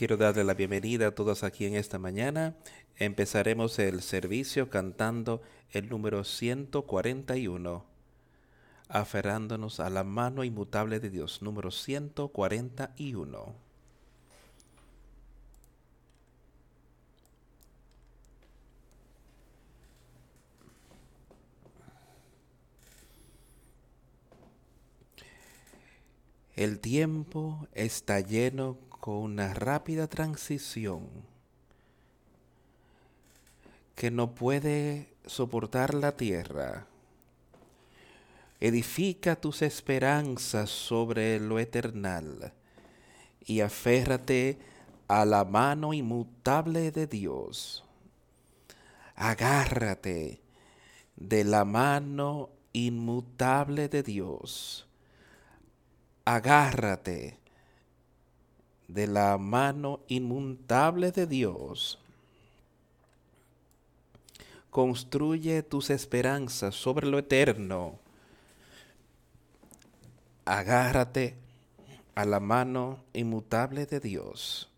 Quiero darle la bienvenida a todos aquí en esta mañana. Empezaremos el servicio cantando el número 141, aferrándonos a la mano inmutable de Dios, número 141. El tiempo está lleno con una rápida transición que no puede soportar la tierra. Edifica tus esperanzas sobre lo eternal y aférrate a la mano inmutable de Dios. Agárrate de la mano inmutable de Dios. Agárrate de la mano inmutable de Dios. Construye tus esperanzas sobre lo eterno. Agárrate a la mano inmutable de Dios.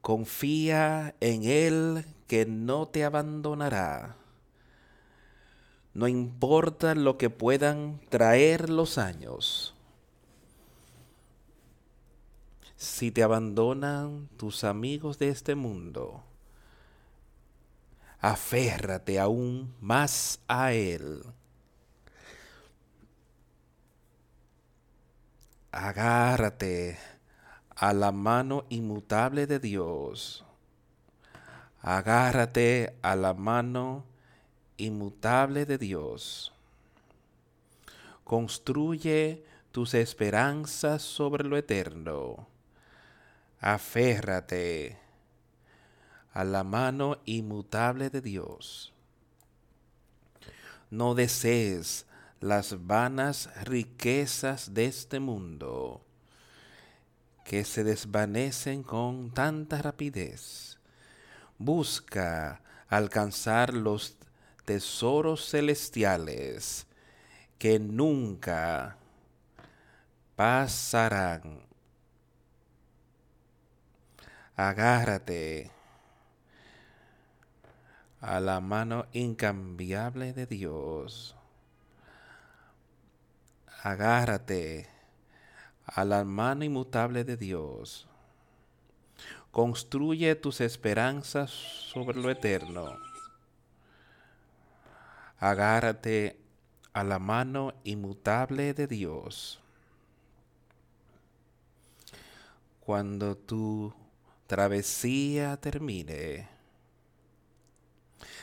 Confía en Él que no te abandonará. No importa lo que puedan traer los años si te abandonan tus amigos de este mundo, aférrate aún más a Él. Agárrate a la mano inmutable de Dios. Agárrate a la mano inmutable de Dios. Construye tus esperanzas sobre lo eterno aférrate a la mano inmutable de Dios. No desees las vanas riquezas de este mundo que se desvanecen con tanta rapidez. Busca alcanzar los tesoros celestiales que nunca pasarán agárrate a la mano incambiable de Dios. Agárrate a la mano inmutable de Dios. Construye tus esperanzas sobre lo eterno. Agárrate a la mano inmutable de Dios. Cuando tú travesía termine,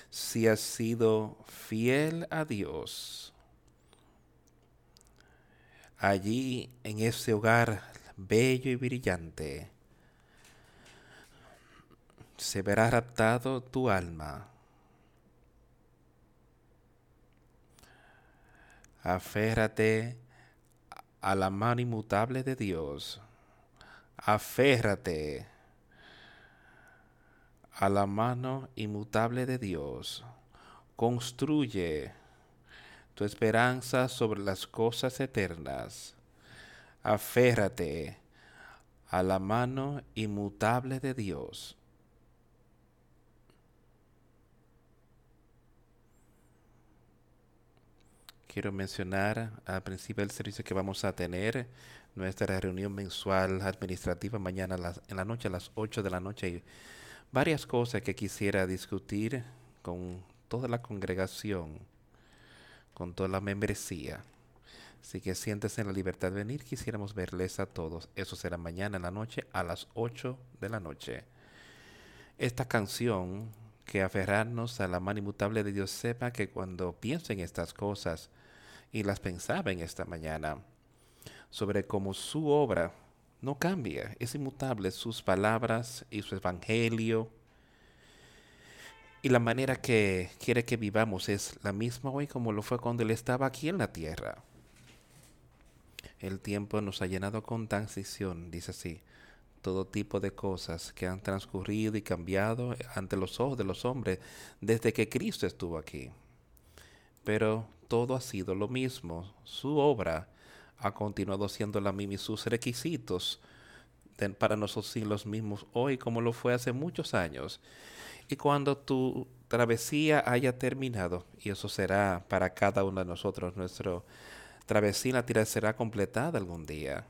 si has sido fiel a Dios, allí en ese hogar bello y brillante, se verá raptado tu alma. Aférrate a la mano inmutable de Dios. Aférrate a la mano inmutable de Dios. Construye tu esperanza sobre las cosas eternas. Aférrate a la mano inmutable de Dios. Quiero mencionar al principio del servicio que vamos a tener nuestra reunión mensual administrativa mañana en la noche a las 8 de la noche varias cosas que quisiera discutir con toda la congregación, con toda la membresía. Así que siéntese en la libertad de venir. Quisiéramos verles a todos. Eso será mañana en la noche a las 8 de la noche. Esta canción, que aferrarnos a la mano inmutable de Dios, sepa que cuando piensen estas cosas, y las pensaba en esta mañana, sobre cómo su obra no cambia, es inmutable sus palabras y su evangelio. Y la manera que quiere que vivamos es la misma hoy como lo fue cuando Él estaba aquí en la tierra. El tiempo nos ha llenado con transición, dice así, todo tipo de cosas que han transcurrido y cambiado ante los ojos de los hombres desde que Cristo estuvo aquí. Pero todo ha sido lo mismo, su obra ha continuado siendo la misma y sus requisitos para nosotros los mismos hoy como lo fue hace muchos años. Y cuando tu travesía haya terminado, y eso será para cada uno de nosotros, nuestra travesía será completada algún día.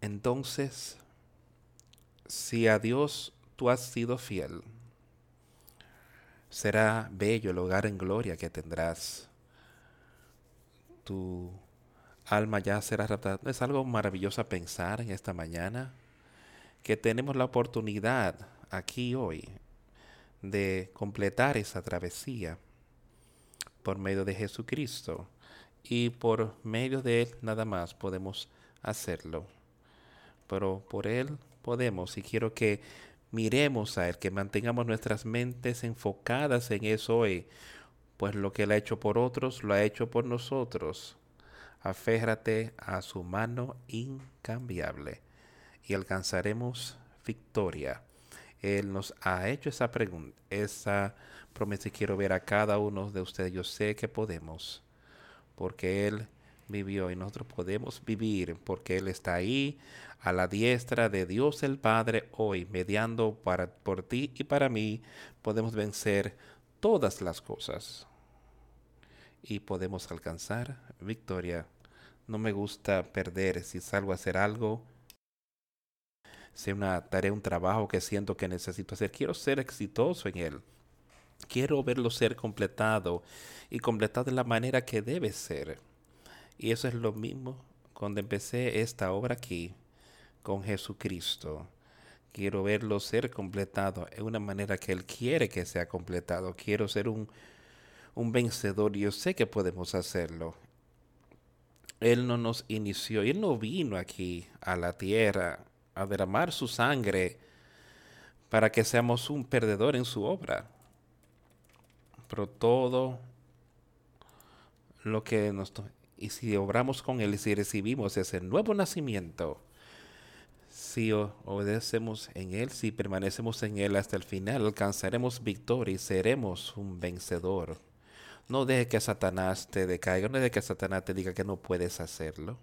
Entonces, si a Dios tú has sido fiel, será bello el hogar en gloria que tendrás. Tu alma ya será raptada. Es algo maravilloso pensar en esta mañana que tenemos la oportunidad aquí hoy de completar esa travesía por medio de Jesucristo y por medio de Él nada más podemos hacerlo. Pero por Él podemos y quiero que miremos a Él, que mantengamos nuestras mentes enfocadas en eso hoy, pues lo que Él ha hecho por otros, lo ha hecho por nosotros. Aférrate a su mano incambiable y alcanzaremos victoria. Él nos ha hecho esa pregunta, esa promesa y quiero ver a cada uno de ustedes. Yo sé que podemos, porque Él vivió y nosotros podemos vivir, porque Él está ahí a la diestra de Dios el Padre hoy, mediando para, por ti y para mí, podemos vencer todas las cosas y podemos alcanzar victoria. No me gusta perder si salgo a hacer algo, sea una tarea, un trabajo que siento que necesito hacer. Quiero ser exitoso en él. Quiero verlo ser completado y completado de la manera que debe ser. Y eso es lo mismo cuando empecé esta obra aquí con Jesucristo. Quiero verlo ser completado en una manera que Él quiere que sea completado. Quiero ser un, un vencedor. Yo sé que podemos hacerlo. Él no nos inició, Él no vino aquí a la tierra a derramar su sangre para que seamos un perdedor en su obra. Pero todo lo que nos... Y si obramos con Él si recibimos ese nuevo nacimiento, si obedecemos en Él, si permanecemos en Él hasta el final, alcanzaremos victoria y seremos un vencedor. No deje que Satanás te decaiga, no deje que Satanás te diga que no puedes hacerlo.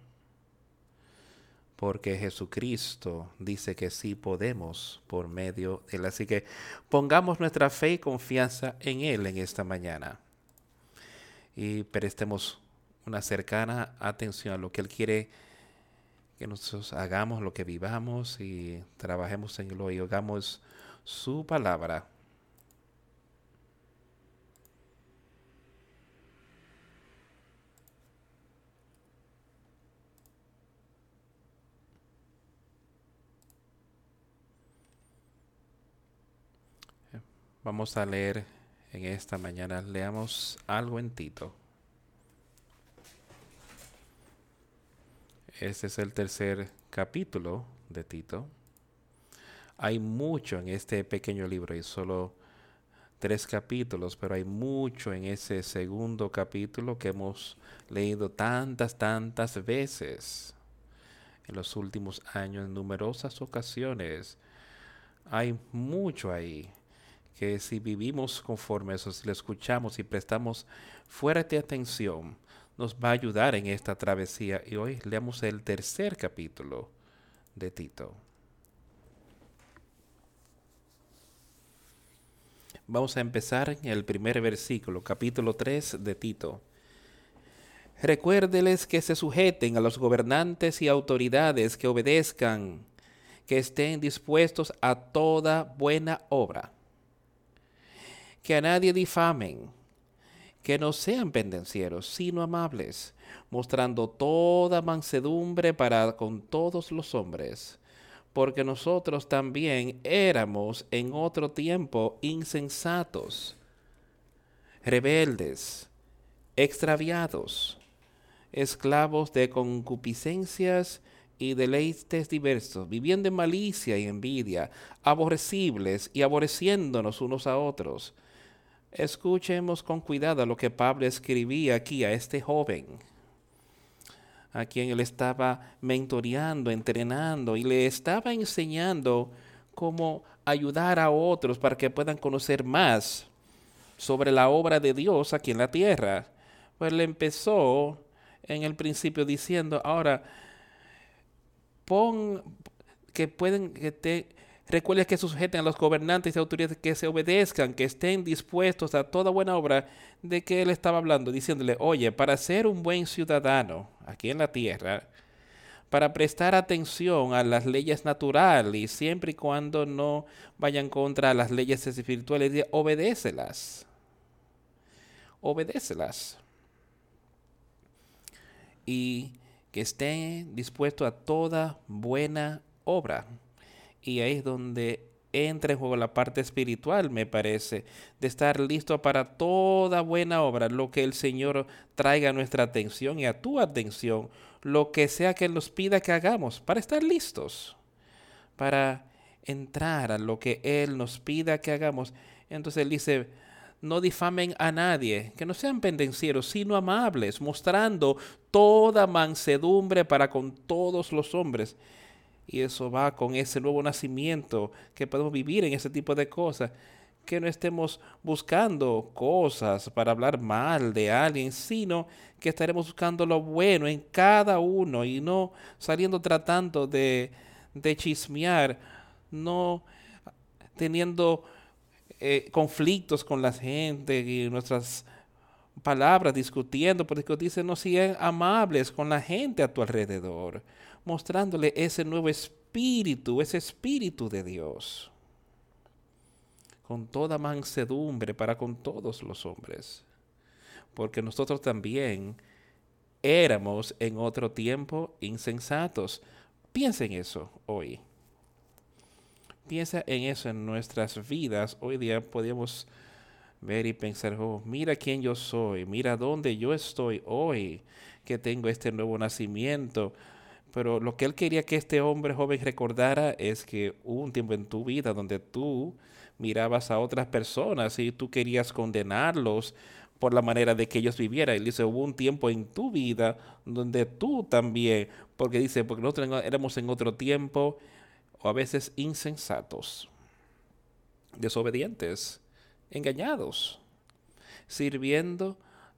Porque Jesucristo dice que sí podemos por medio de Él. Así que pongamos nuestra fe y confianza en Él en esta mañana. Y prestemos una cercana atención a lo que Él quiere que nosotros hagamos lo que vivamos y trabajemos en lo y hagamos su palabra. Vamos a leer en esta mañana, leamos algo en Tito. Este es el tercer capítulo de Tito. Hay mucho en este pequeño libro y solo tres capítulos, pero hay mucho en ese segundo capítulo que hemos leído tantas, tantas veces en los últimos años, en numerosas ocasiones. Hay mucho ahí que si vivimos conforme a eso, si lo escuchamos y prestamos fuerte atención, nos va a ayudar en esta travesía. Y hoy leamos el tercer capítulo de Tito. Vamos a empezar en el primer versículo, capítulo 3 de Tito. Recuérdeles que se sujeten a los gobernantes y autoridades, que obedezcan, que estén dispuestos a toda buena obra, que a nadie difamen que no sean pendencieros, sino amables, mostrando toda mansedumbre para con todos los hombres, porque nosotros también éramos en otro tiempo insensatos, rebeldes, extraviados, esclavos de concupiscencias y deleites diversos, viviendo en malicia y envidia, aborrecibles y aborreciéndonos unos a otros Escuchemos con cuidado lo que Pablo escribía aquí a este joven, a quien él estaba mentoreando, entrenando y le estaba enseñando cómo ayudar a otros para que puedan conocer más sobre la obra de Dios aquí en la tierra. Pues le empezó en el principio diciendo, ahora, pon que pueden que te recuerdes que sujeten a los gobernantes y autoridades que se obedezcan, que estén dispuestos a toda buena obra de que él estaba hablando, diciéndole, oye, para ser un buen ciudadano aquí en la tierra, para prestar atención a las leyes naturales, siempre y cuando no vayan contra las leyes espirituales, obedécelas. Obedécelas. Y que esté dispuesto a toda buena obra. Y ahí es donde entra en juego la parte espiritual, me parece, de estar listo para toda buena obra, lo que el Señor traiga a nuestra atención y a tu atención, lo que sea que nos pida que hagamos, para estar listos, para entrar a lo que Él nos pida que hagamos. Entonces Él dice, no difamen a nadie, que no sean pendencieros, sino amables, mostrando toda mansedumbre para con todos los hombres. Y eso va con ese nuevo nacimiento que podemos vivir en ese tipo de cosas. Que no estemos buscando cosas para hablar mal de alguien, sino que estaremos buscando lo bueno en cada uno y no saliendo tratando de, de chismear, no teniendo eh, conflictos con la gente y nuestras palabras discutiendo, porque dice no sean amables con la gente a tu alrededor mostrándole ese nuevo espíritu, ese espíritu de Dios, con toda mansedumbre para con todos los hombres, porque nosotros también éramos en otro tiempo insensatos. Piensa en eso hoy. Piensa en eso en nuestras vidas. Hoy día podemos ver y pensar, oh, mira quién yo soy, mira dónde yo estoy hoy, que tengo este nuevo nacimiento, pero lo que él quería que este hombre joven recordara es que hubo un tiempo en tu vida donde tú mirabas a otras personas y tú querías condenarlos por la manera de que ellos vivieran. Él dice, hubo un tiempo en tu vida donde tú también, porque dice, porque nosotros éramos en otro tiempo, o a veces insensatos, desobedientes, engañados, sirviendo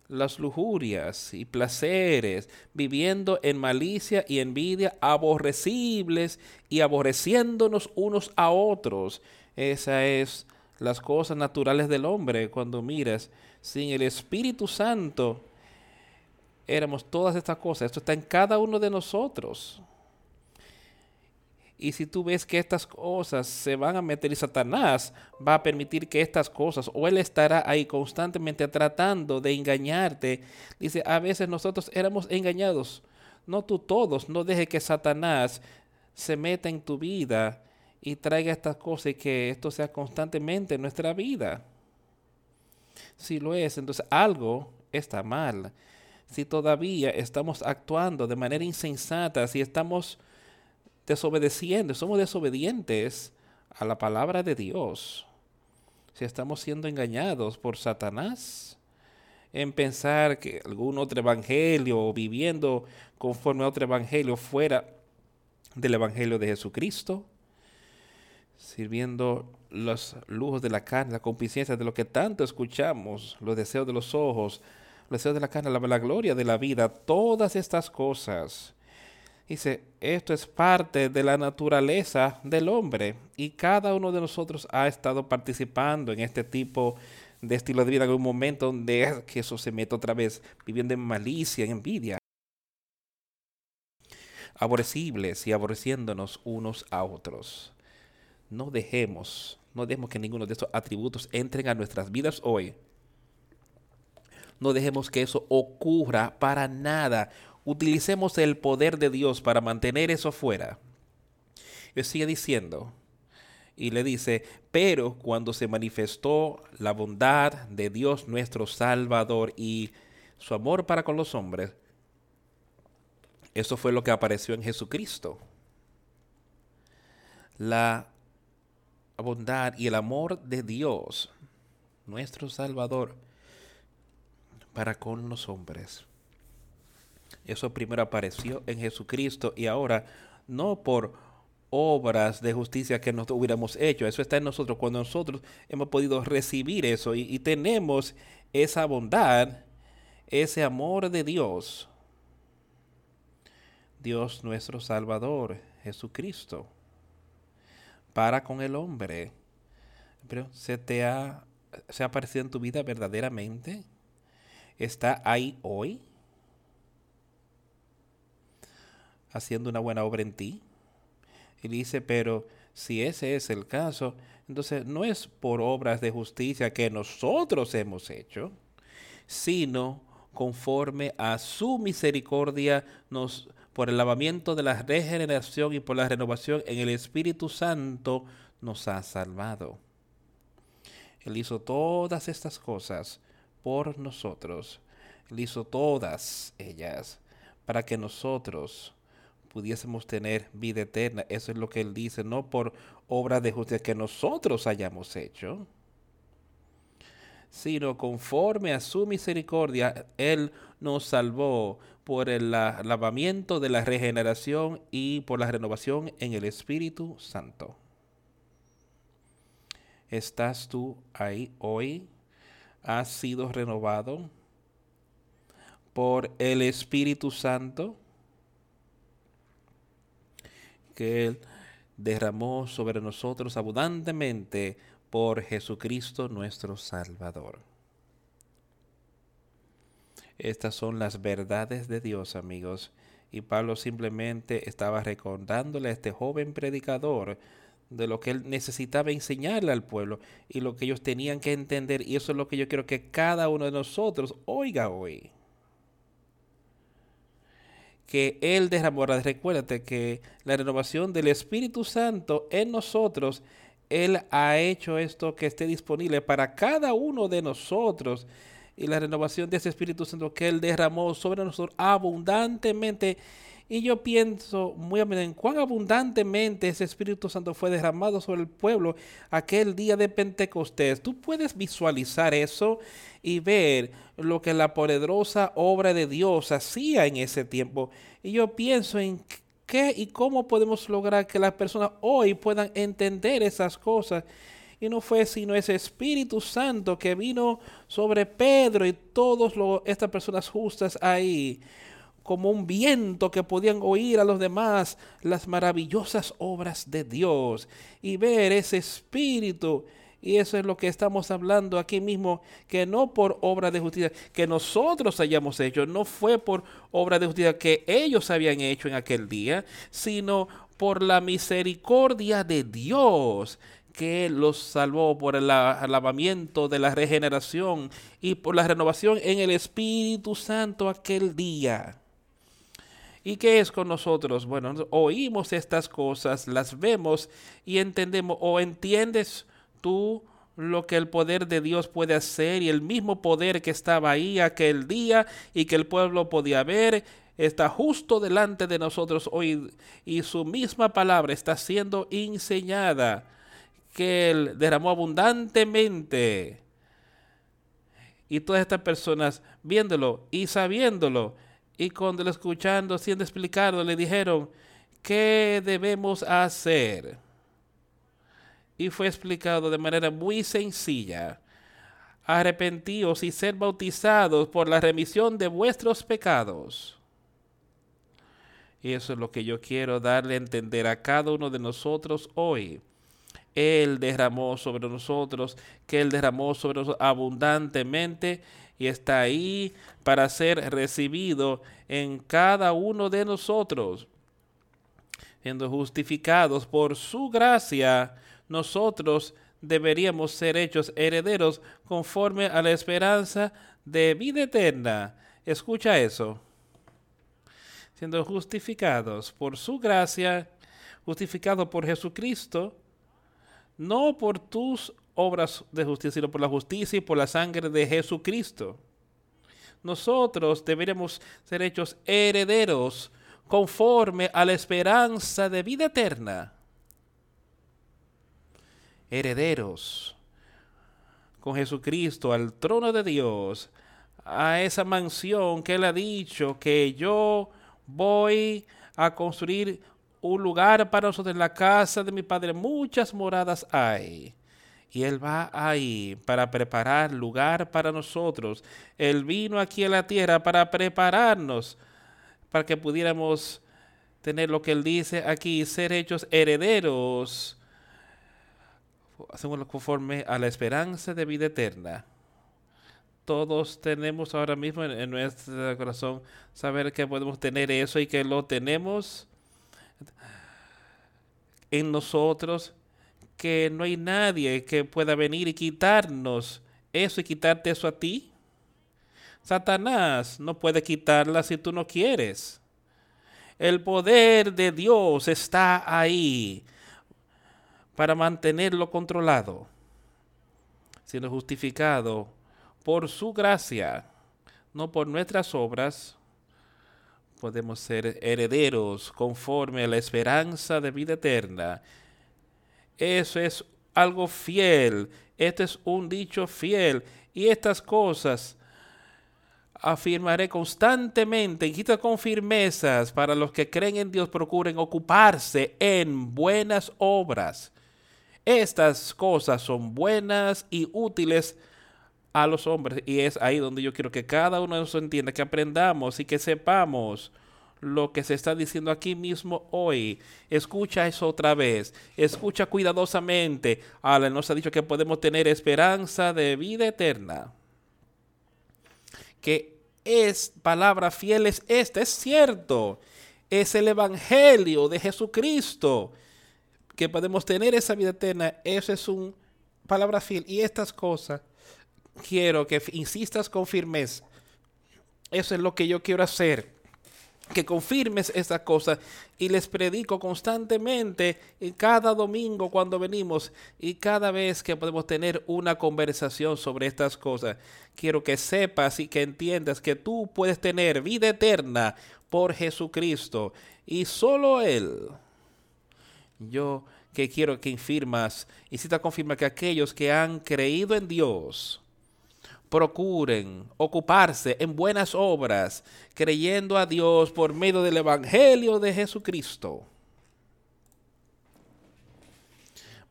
las lujurias y placeres, viviendo en malicia y envidia, aborrecibles y aborreciéndonos unos a otros. Esa es las cosas naturales del hombre cuando miras. Sin el Espíritu Santo éramos todas estas cosas. Esto está en cada uno de nosotros. Y si tú ves que estas cosas se van a meter y Satanás va a permitir que estas cosas, o él estará ahí constantemente tratando de engañarte, dice, a veces nosotros éramos engañados. No tú todos, no deje que Satanás se meta en tu vida y traiga estas cosas y que esto sea constantemente en nuestra vida. Si lo es, entonces algo está mal. Si todavía estamos actuando de manera insensata, si estamos desobedeciendo, somos desobedientes a la palabra de Dios. Si estamos siendo engañados por Satanás en pensar que algún otro evangelio viviendo conforme a otro evangelio fuera del evangelio de Jesucristo, sirviendo los lujos de la carne, la concupiscencia de lo que tanto escuchamos, los deseos de los ojos, los deseos de la carne, la gloria de la vida, todas estas cosas Dice, esto es parte de la naturaleza del hombre y cada uno de nosotros ha estado participando en este tipo de estilo de vida en un momento donde eso se mete otra vez, viviendo en malicia, en envidia, aborrecibles y aborreciéndonos unos a otros. No dejemos, no dejemos que ninguno de estos atributos entren a nuestras vidas hoy. No dejemos que eso ocurra para nada utilicemos el poder de Dios para mantener eso fuera. Él sigue diciendo, y le dice, pero cuando se manifestó la bondad de Dios nuestro Salvador y su amor para con los hombres, eso fue lo que apareció en Jesucristo. La bondad y el amor de Dios, nuestro Salvador, para con los hombres. Eso primero apareció en Jesucristo y ahora no por obras de justicia que nosotros hubiéramos hecho. Eso está en nosotros cuando nosotros hemos podido recibir eso y, tenemos esa bondad, ese amor de Dios Dios nuestro Salvador, Jesucristo, para con el hombre. Pero se te ha, se ha aparecido en tu vida verdaderamente. Está ahí hoy, haciendo una buena obra en ti. Y dice, pero si ese es el caso, entonces no es por obras de justicia que nosotros hemos hecho, sino conforme a su misericordia nos por el lavamiento de la regeneración y por la renovación en el Espíritu Santo nos ha salvado. Él hizo todas estas cosas por nosotros. Él hizo todas ellas para que nosotros pudiésemos tener vida eterna. Eso es lo que Él dice, no por obras de justicia que nosotros hayamos hecho, sino conforme a su misericordia, Él nos salvó por el lavamiento de la regeneración y por la renovación en el Espíritu Santo. ¿Estás tú ahí hoy? ¿Has sido renovado por el Espíritu Santo que Él derramó sobre nosotros abundantemente por Jesucristo nuestro Salvador. Estas son las verdades de Dios, amigos. Y Pablo simplemente estaba recordándole a este joven predicador de lo que él necesitaba enseñarle al pueblo y lo que ellos tenían que entender. Y eso es lo que yo quiero que cada uno de nosotros oiga hoy. Que Él derramó. Recuérdate que la renovación del Espíritu Santo en nosotros él ha hecho esto que esté disponible para cada uno de nosotros y la renovación de ese Espíritu Santo que Él derramó sobre nosotros abundantemente. Y yo pienso muy a en cuán abundantemente ese Espíritu Santo fue derramado sobre el pueblo aquel día de Pentecostés. Tú puedes visualizar eso y ver lo que la poderosa obra de Dios hacía en ese tiempo. Y yo pienso en ¿Qué y cómo podemos lograr que las personas hoy puedan entender esas cosas? Y no fue sino ese Espíritu Santo que vino sobre Pedro y todas estas personas justas ahí, como un viento que podían oír a los demás las maravillosas obras de Dios y ver ese Espíritu y eso es lo que estamos hablando aquí mismo, que no por obra de justicia que nosotros hayamos hecho, no fue por obra de justicia que ellos habían hecho en aquel día, sino por la misericordia de Dios que los salvó por el lavamiento de la regeneración y por la renovación en el Espíritu Santo aquel día. ¿Y qué es con nosotros? Bueno, oímos estas cosas, las vemos y entendemos o entiendes tú lo que el poder de Dios puede hacer y el mismo poder que estaba ahí aquel día y que el pueblo podía ver está justo delante de nosotros hoy y su misma palabra está siendo enseñada que Él derramó abundantemente. Y todas estas personas viéndolo y sabiéndolo y cuando lo escuchando, siendo explicado, le dijeron, ¿qué debemos hacer? y fue explicado de manera muy sencilla. Arrepentíos y ser bautizados por la remisión de vuestros pecados. Y eso es lo que yo quiero darle a entender a cada uno de nosotros hoy. Él derramó sobre nosotros, que Él derramó sobre nosotros abundantemente y está ahí para ser recibido en cada uno de nosotros, siendo justificados por su gracia nosotros deberíamos ser hechos herederos conforme a la esperanza de vida eterna. Escucha eso. Siendo justificados por su gracia, justificados por Jesucristo, no por tus obras de justicia, sino por la justicia y por la sangre de Jesucristo. Nosotros deberíamos ser hechos herederos conforme a la esperanza de vida eterna herederos con Jesucristo al trono de Dios, a esa mansión que Él ha dicho que yo voy a construir un lugar para nosotros en la casa de mi Padre. Muchas moradas hay. Y Él va ahí para preparar lugar para nosotros. Él vino aquí a la tierra para prepararnos, para que pudiéramos tener lo que él dice aquí, ser hechos herederos, hacemos conforme a la esperanza de vida eterna. Todos tenemos ahora mismo en, nuestro corazón saber que podemos tener eso y que lo tenemos en nosotros, que no hay nadie que pueda venir y quitarnos eso y quitarte eso a ti. Satanás no puede quitarla si tú no quieres. El poder de Dios está ahí para mantenerlo controlado, sino justificado por su gracia, no por nuestras obras. Podemos ser herederos conforme a la esperanza de vida eterna. Eso es algo fiel. Este es un dicho fiel. Y estas cosas afirmaré constantemente y con firmezas para los que creen en Dios procuren ocuparse en buenas obras. Estas cosas son buenas y útiles a los hombres y es ahí donde yo quiero que cada uno de nosotros entienda, que aprendamos y que sepamos lo que se está diciendo aquí mismo hoy. Escucha eso otra vez. Escucha cuidadosamente. Ale nos ha dicho que podemos tener esperanza de vida eterna. Que es palabra fiel es esta, es cierto. Es el Evangelio de Jesucristo. Que podemos tener esa vida eterna. Eso es un palabra fiel. Y estas cosas quiero que insistas con firmeza. Eso es lo que yo quiero hacer que confirmes esa cosa y les predico constantemente y cada domingo cuando venimos y cada vez que podemos tener una conversación sobre estas cosas. Quiero que sepas y que entiendas que tú puedes tener vida eterna por Jesucristo y solo Él. Yo que quiero que infirmas y si confirma que aquellos que han creído en Dios, procuren ocuparse en buenas obras, creyendo a Dios por medio del Evangelio de Jesucristo.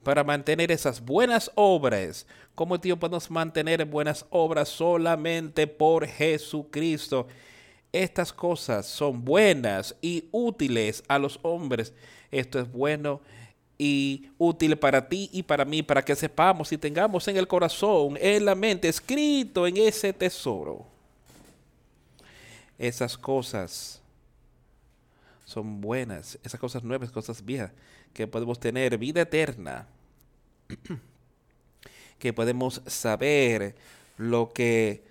Para mantener esas buenas obras, ¿cómo Dios podemos mantener buenas obras solamente por Jesucristo? Estas cosas son buenas y útiles a los hombres. Esto es bueno y útil para ti y para mí, para que sepamos y tengamos en el corazón, en la mente, escrito en ese tesoro. Esas cosas son buenas, esas cosas nuevas, cosas viejas, que podemos tener vida eterna, que podemos saber lo que,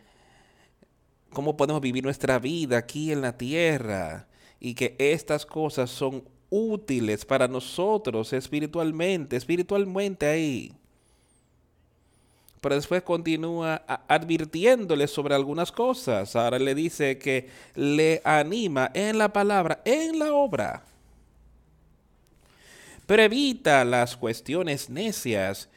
cómo podemos vivir nuestra vida aquí en la tierra y que estas cosas son útiles para nosotros espiritualmente, espiritualmente ahí. Pero después continúa advirtiéndole sobre algunas cosas. Ahora le dice que le anima en la palabra, en la obra. Pero evita las cuestiones necias,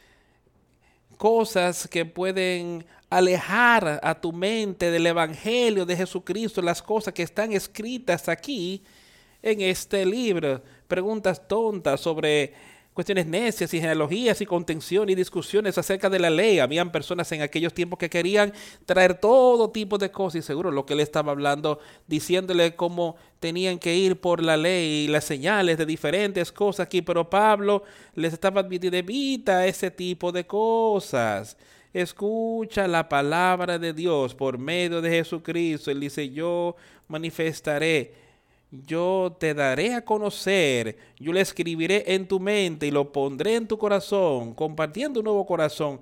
cosas que pueden alejar a tu mente del Evangelio de Jesucristo, las cosas que están escritas aquí en este libro. Preguntas tontas sobre cuestiones necias y genealogías y contención y discusiones acerca de la ley. Habían personas en aquellos tiempos que querían traer todo tipo de cosas y seguro lo que él estaba hablando, diciéndole cómo tenían que ir por la ley y las señales de diferentes cosas aquí, pero Pablo les estaba advirtiendo, evita ese tipo de cosas. Escucha la palabra de Dios por medio de Jesucristo. Él dice, yo manifestaré yo te daré a conocer, yo le escribiré en tu mente y lo pondré en tu corazón, compartiendo un nuevo corazón.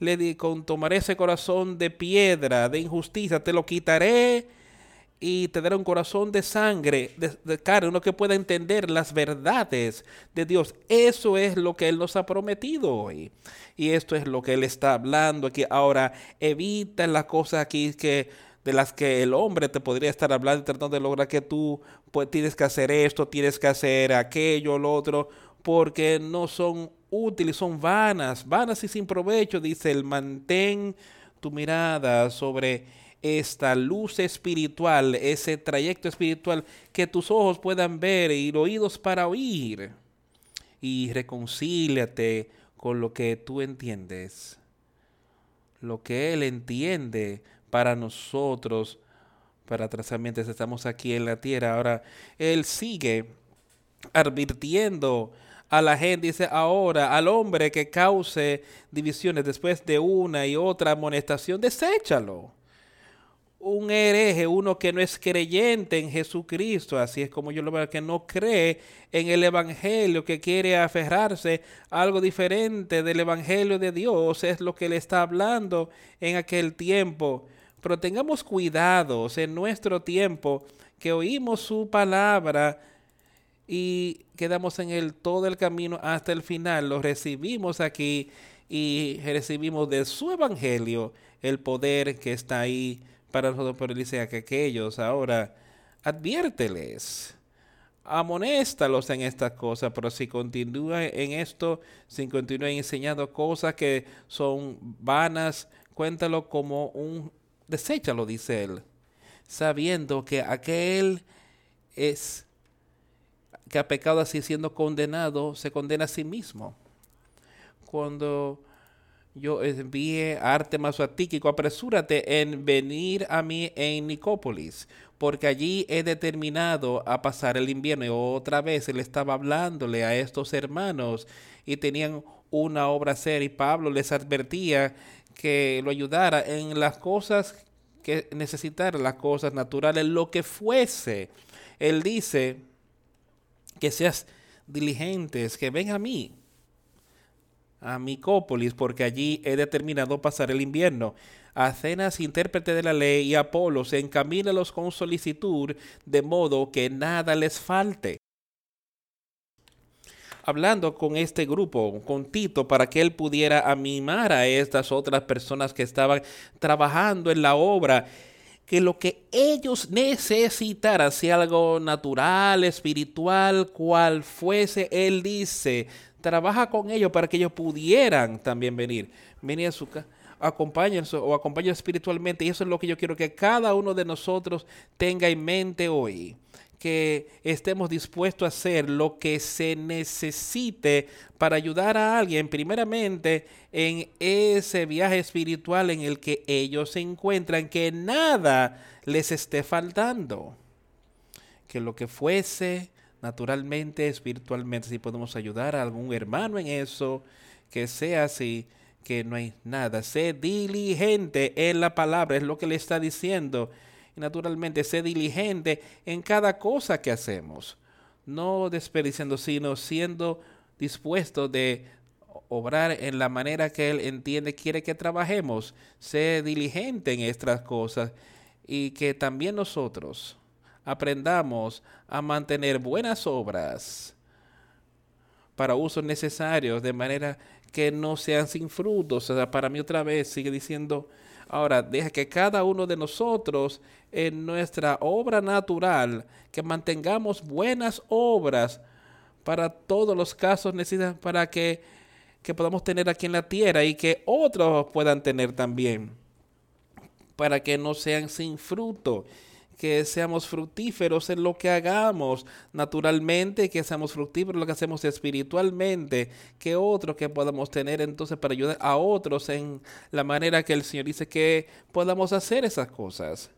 Le di, con, tomaré ese corazón de piedra, de injusticia, te lo quitaré y te daré un corazón de sangre, de, de, carne, uno que pueda entender las verdades de Dios. Eso es lo que Él nos ha prometido hoy. Y esto es lo que Él está hablando aquí. Ahora, evita las cosas aquí que de las que el hombre te podría estar hablando tratando de lograr que tú pues, tienes que hacer esto, tienes que hacer aquello, lo otro, porque no son útiles, son vanas, vanas y sin provecho, dice el mantén tu mirada sobre esta luz espiritual, ese trayecto espiritual que tus ojos puedan ver y oídos para oír. Y reconcíliate con lo que tú entiendes, lo que Él entiende para nosotros, para trazar mientras estamos aquí en la tierra. Ahora, Él sigue advirtiendo a la gente, dice ahora, al hombre que cause divisiones después de una y otra amonestación, deséchalo. Un hereje, uno que no es creyente en Jesucristo, así es como yo lo veo, que no cree en el Evangelio, que quiere aferrarse a algo diferente del Evangelio de Dios, es lo que le está hablando en aquel tiempo. Pero tengamos cuidados en nuestro tiempo que oímos su palabra y quedamos en el todo el camino hasta el final. Lo recibimos aquí y recibimos de su evangelio el poder que está ahí para nosotros. Pero dice que aquellos ahora adviérteles, amonéstalos en estas cosas, pero si continúa en esto, si continúa enseñando cosas que son vanas, cuéntalo como un deséchalo, dice él, sabiendo que aquel es que ha pecado así siendo condenado, se condena a sí mismo. Cuando yo envíe a Artemas o a apresúrate en venir a mí en Nicópolis, porque allí he determinado a pasar el invierno. Y otra vez él estaba hablándole a estos hermanos y tenían una obra seria y Pablo les advertía que lo ayudara en las cosas que necesitara, las cosas naturales, lo que fuese. Él dice, que seas diligentes, que ven a mí, a Micópolis, porque allí he determinado pasar el invierno. Acenas, intérprete de la ley, y Apolos, encamínalos con solicitud, de modo que nada les falte. Hablando con este grupo, con Tito, para que él pudiera animar a estas otras personas que estaban trabajando en la obra que lo que ellos necesitaran, sea algo natural, espiritual, cual fuese, Él dice, trabaja con ellos para que ellos pudieran también venir, venir a su casa acompáñense o acompañen espiritualmente. Y eso es lo que yo quiero que cada uno de nosotros tenga en mente hoy que estemos dispuestos a hacer lo que se necesite para ayudar a alguien, primeramente en ese viaje espiritual en el que ellos se encuentran, que nada les esté faltando. Que lo que fuese, naturalmente, espiritualmente, si podemos ayudar a algún hermano en eso, que sea así, que no hay nada. Sé diligente en la palabra, es lo que le está diciendo naturalmente sé diligente en cada cosa que hacemos, no desperdiciando, sino siendo dispuesto de obrar en la manera que Él entiende, quiere que trabajemos. Sé diligente en estas cosas y que también nosotros aprendamos a mantener buenas obras para usos necesarios, de manera que no sean sin frutos. O sea, para mí otra vez sigue diciendo Ahora, deja que cada uno de nosotros en nuestra obra natural, que mantengamos buenas obras para todos los casos necesarios para que, que podamos tener aquí en la tierra y que otros puedan tener también, para que no sean sin fruto que seamos fructíferos en lo que hagamos naturalmente, que seamos fructíferos en lo que hacemos espiritualmente, que otros que podamos tener entonces para ayudar a otros en la manera que el Señor dice que podamos hacer esas cosas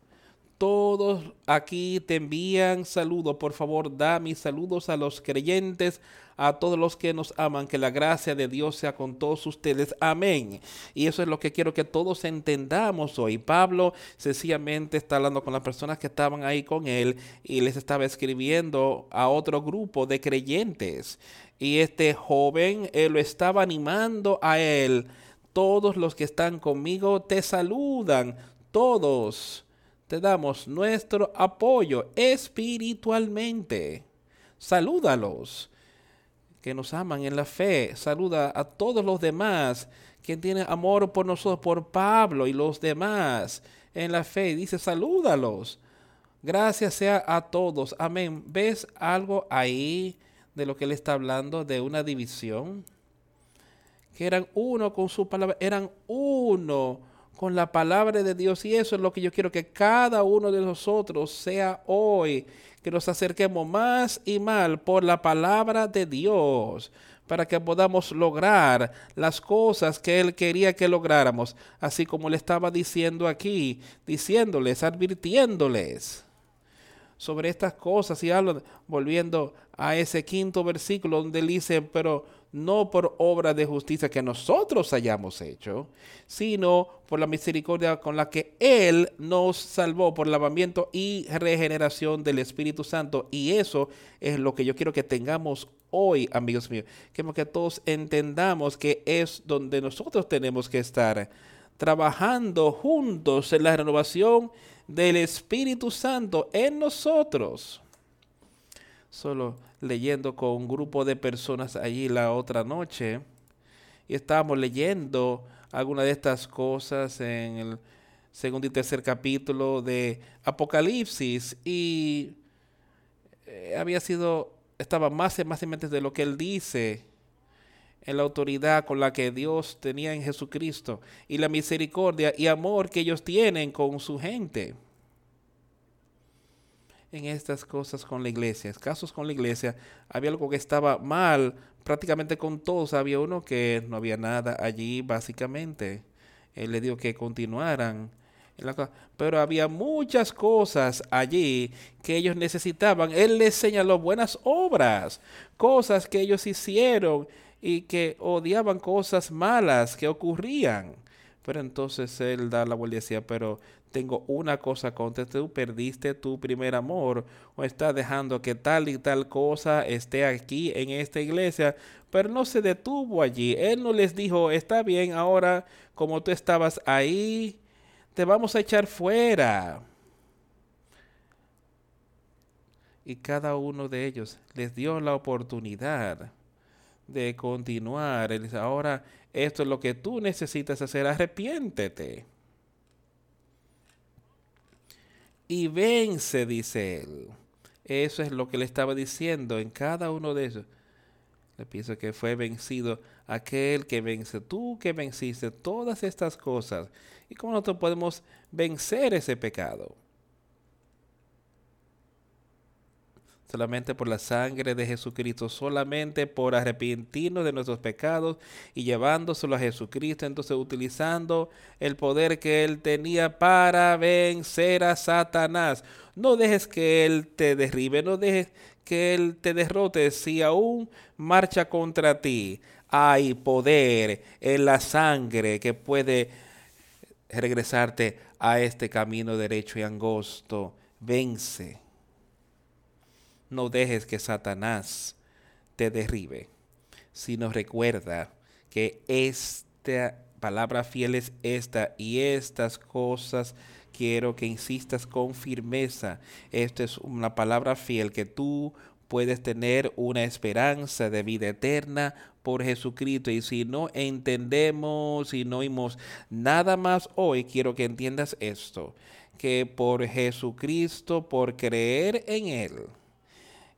todos aquí te envían saludos. Por favor, da mis saludos a los creyentes, a todos los que nos aman. Que la gracia de Dios sea con todos ustedes. Amén. Y eso es lo que quiero que todos entendamos hoy. Pablo sencillamente está hablando con las personas que estaban ahí con él y les estaba escribiendo a otro grupo de creyentes. Y este joven él lo estaba animando a él. Todos los que están conmigo te saludan. Todos te damos nuestro apoyo espiritualmente. Salúdalos que nos aman en la fe. Saluda a todos los demás que tienen amor por nosotros, por Pablo y los demás en la fe. Dice, salúdalos. Gracias sea a todos. Amén. ¿Ves algo ahí de lo que él está hablando? De una división. Que eran uno con su palabra. Eran uno con la palabra de Dios. Y eso es lo que yo quiero que cada uno de nosotros sea hoy, que nos acerquemos más y más por la palabra de Dios para que podamos lograr las cosas que Él quería que lográramos, así como le estaba diciendo aquí, diciéndoles, advirtiéndoles sobre estas cosas y habla, volviendo a ese quinto versículo donde dice, pero no por obra de justicia que nosotros hayamos hecho, sino por la misericordia con la que Él nos salvó por lavamiento y regeneración del Espíritu Santo. Y eso es lo que yo quiero que tengamos hoy, amigos míos, que, que todos entendamos que es donde nosotros tenemos que estar trabajando juntos en la renovación del Espíritu Santo en nosotros. Solo leyendo con un grupo de personas allí la otra noche y estábamos leyendo algunas de estas cosas en el segundo y tercer capítulo de Apocalipsis y eh, había sido, estaba más y más en mente de lo que él dice en la autoridad con la que Dios tenía en Jesucristo y la misericordia y amor que ellos tienen con su gente. En estas cosas con la iglesia, casos con la iglesia, había algo que estaba mal prácticamente con todos. Había uno que no había nada allí, básicamente. Él le dijo que continuaran. Pero había muchas cosas allí que ellos necesitaban. Él les señaló buenas obras, cosas que ellos hicieron y que odiaban cosas malas que ocurrían. Pero entonces él da la vuelta y decía, pero tengo una cosa contra tú, perdiste tu primer amor o estás dejando que tal y tal cosa esté aquí en esta iglesia, pero no se detuvo allí. Él no les dijo, está bien, ahora como tú estabas ahí, te vamos a echar fuera. Y cada uno de ellos les dio la oportunidad de continuar. Él dice, ahora esto es lo que tú necesitas hacer, arrepiéntete. Y vence, dice él. Eso es lo que le estaba diciendo en cada uno de ellos. Le pienso que fue vencido aquel que vence, tú que venciste todas estas cosas. ¿Y cómo nosotros podemos vencer ese pecado? Solamente por la sangre de Jesucristo, solamente por arrepentirnos de nuestros pecados y llevándoselo a Jesucristo, entonces utilizando el poder que Él tenía para vencer a Satanás. No dejes que Él te derribe, no dejes que Él te derrote si aún marcha contra ti. Hay poder en la sangre que puede regresarte a este camino derecho y angosto. Vence no dejes que Satanás te derribe, sino recuerda que esta palabra fiel es esta y estas cosas quiero que insistas con firmeza. Esta es una palabra fiel que tú puedes tener una esperanza de vida eterna por Jesucristo. Y si no entendemos y no oímos nada más hoy, quiero que entiendas esto, que por Jesucristo, por creer en Él,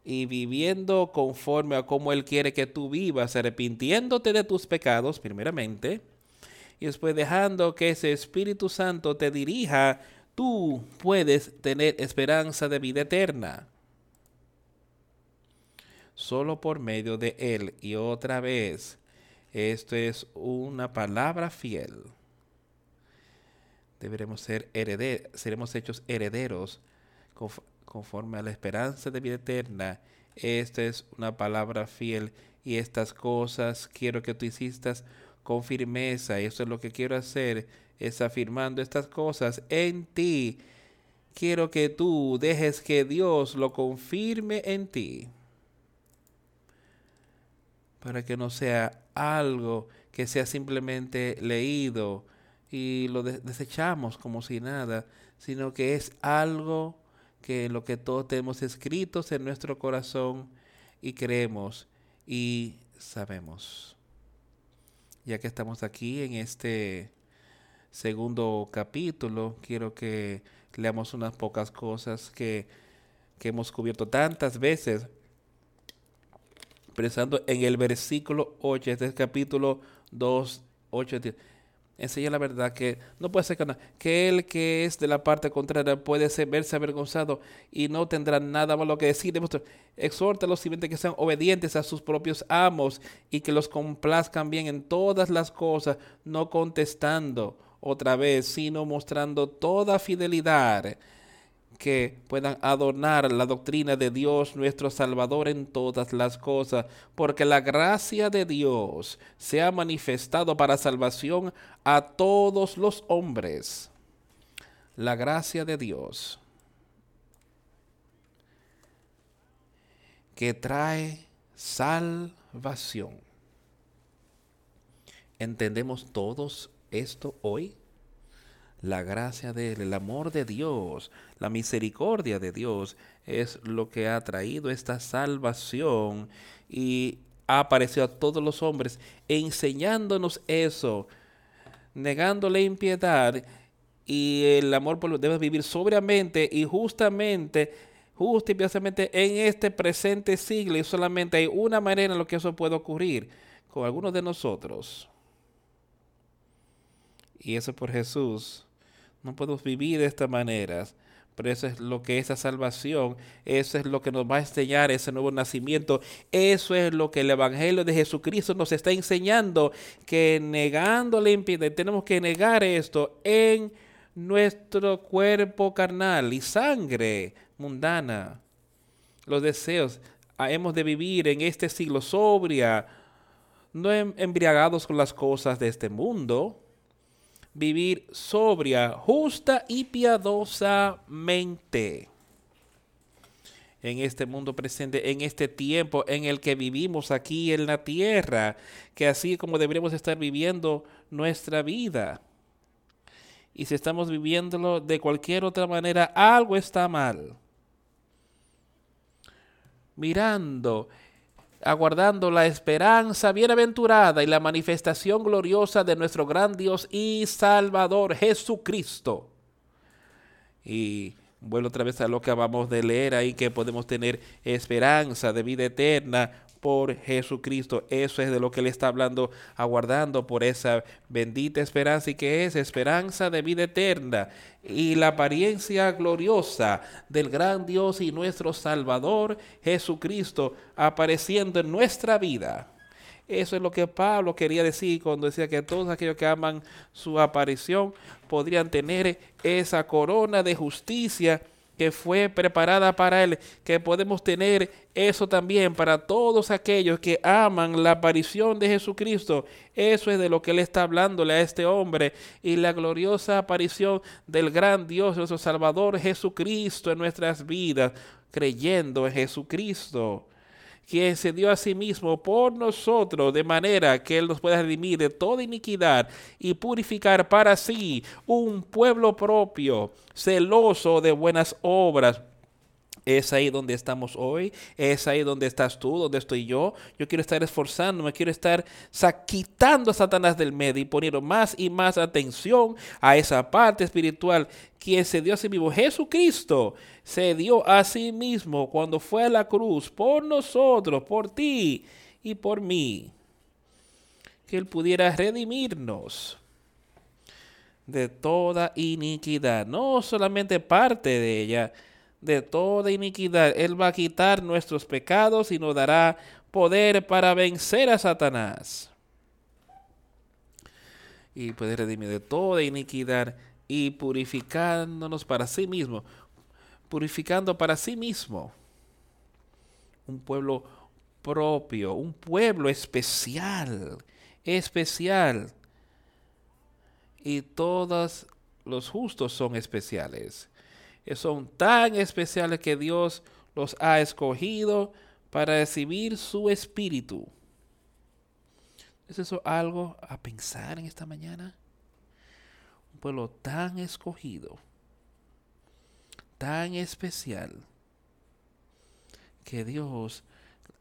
y viviendo conforme a como Él quiere que tú vivas, arrepintiéndote de tus pecados primeramente, y después dejando que ese Espíritu Santo te dirija, tú puedes tener esperanza de vida eterna. Solo por medio de Él. Y otra vez, esto es una palabra fiel. Deberemos ser herederos, seremos hechos herederos conforme a la esperanza de vida eterna. Esta es una palabra fiel y estas cosas quiero que tú hiciste con firmeza. Y eso es lo que quiero hacer, es afirmando estas cosas en ti. Quiero que tú dejes que Dios lo confirme en ti. Para que no sea algo que sea simplemente leído y lo desechamos como si nada, sino que es algo que lo que todos tenemos escritos en nuestro corazón y creemos y sabemos. Ya que estamos aquí en este segundo capítulo, quiero que leamos unas pocas cosas que, que hemos cubierto tantas veces. Pensando en el versículo 8, este es capítulo 2, 8, 10 enseña la verdad que no puede ser que, el que es de la parte contraria puede ser, verse avergonzado y no tendrá nada malo que decir. Exhorta a los sirvientes que sean obedientes a sus propios amos y que los complazcan bien en todas las cosas, no contestando otra vez, sino mostrando toda fidelidad que puedan adornar la doctrina de Dios nuestro Salvador en todas las cosas, porque la gracia de Dios se ha manifestado para salvación a todos los hombres. La gracia de Dios que trae salvación. ¿Entendemos todos esto hoy? La gracia de Él, el amor de Dios, la misericordia de Dios es lo que ha traído esta salvación y ha aparecido a todos los hombres enseñándonos eso, negando la impiedad y el amor por los debes vivir sobriamente y justamente, justa y en este presente siglo y solamente hay una manera en la que eso puede ocurrir con algunos de nosotros. Y eso por Jesús no podemos vivir de esta manera. Pero eso es lo que esa salvación, eso es lo que nos va a enseñar ese nuevo nacimiento. Eso es lo que el Evangelio de Jesucristo nos está enseñando, que negando la impiedad, tenemos que negar esto en nuestro cuerpo carnal y sangre mundana. Los deseos, ah, hemos de vivir en este siglo sobria, no em, embriagados con las cosas de este mundo, vivir sobria, justa y piadosamente en este mundo presente, en este tiempo en el que vivimos aquí en la tierra, que así como deberíamos estar viviendo nuestra vida. Y si estamos viviéndolo de cualquier otra manera, algo está mal. Mirando aguardando la esperanza bienaventurada y la manifestación gloriosa de nuestro gran Dios y Salvador Jesucristo. Y vuelvo otra vez a lo que acabamos de leer ahí, que podemos tener esperanza de vida eterna por Jesucristo. Eso es de lo que Él está hablando, aguardando por esa bendita esperanza y que es esperanza de vida eterna y la apariencia gloriosa del gran Dios y nuestro Salvador Jesucristo apareciendo en nuestra vida. Eso es lo que Pablo quería decir cuando decía que todos aquellos que aman su aparición podrían tener esa corona de justicia que fue preparada para él, que podemos tener eso también para todos aquellos que aman la aparición de Jesucristo. Eso es de lo que él está hablándole a este hombre y la gloriosa aparición del gran Dios, nuestro Salvador Jesucristo en nuestras vidas, creyendo en Jesucristo quien se dio a sí mismo por nosotros, de manera que Él nos pueda redimir de toda iniquidad y purificar para sí un pueblo propio, celoso de buenas obras. Es ahí donde estamos hoy, es ahí donde estás tú, donde estoy yo. Yo quiero estar esforzándome, quiero estar quitando a Satanás del medio y poniendo más y más atención a esa parte espiritual quien se dio a sí mismo. Jesucristo se dio a sí mismo cuando fue a la cruz por nosotros, por ti y por mí. Que Él pudiera redimirnos de toda iniquidad, no solamente parte de ella, de toda iniquidad. Él va a quitar nuestros pecados y nos dará poder para vencer a Satanás. Y poder redimir de toda iniquidad y purificándonos para sí mismo. Purificando para sí mismo. Un pueblo propio, un pueblo especial, especial. Y todos los justos son especiales son tan especiales que Dios los ha escogido para recibir su espíritu. ¿Es eso algo a pensar en esta mañana? Un pueblo tan escogido, tan especial, que Dios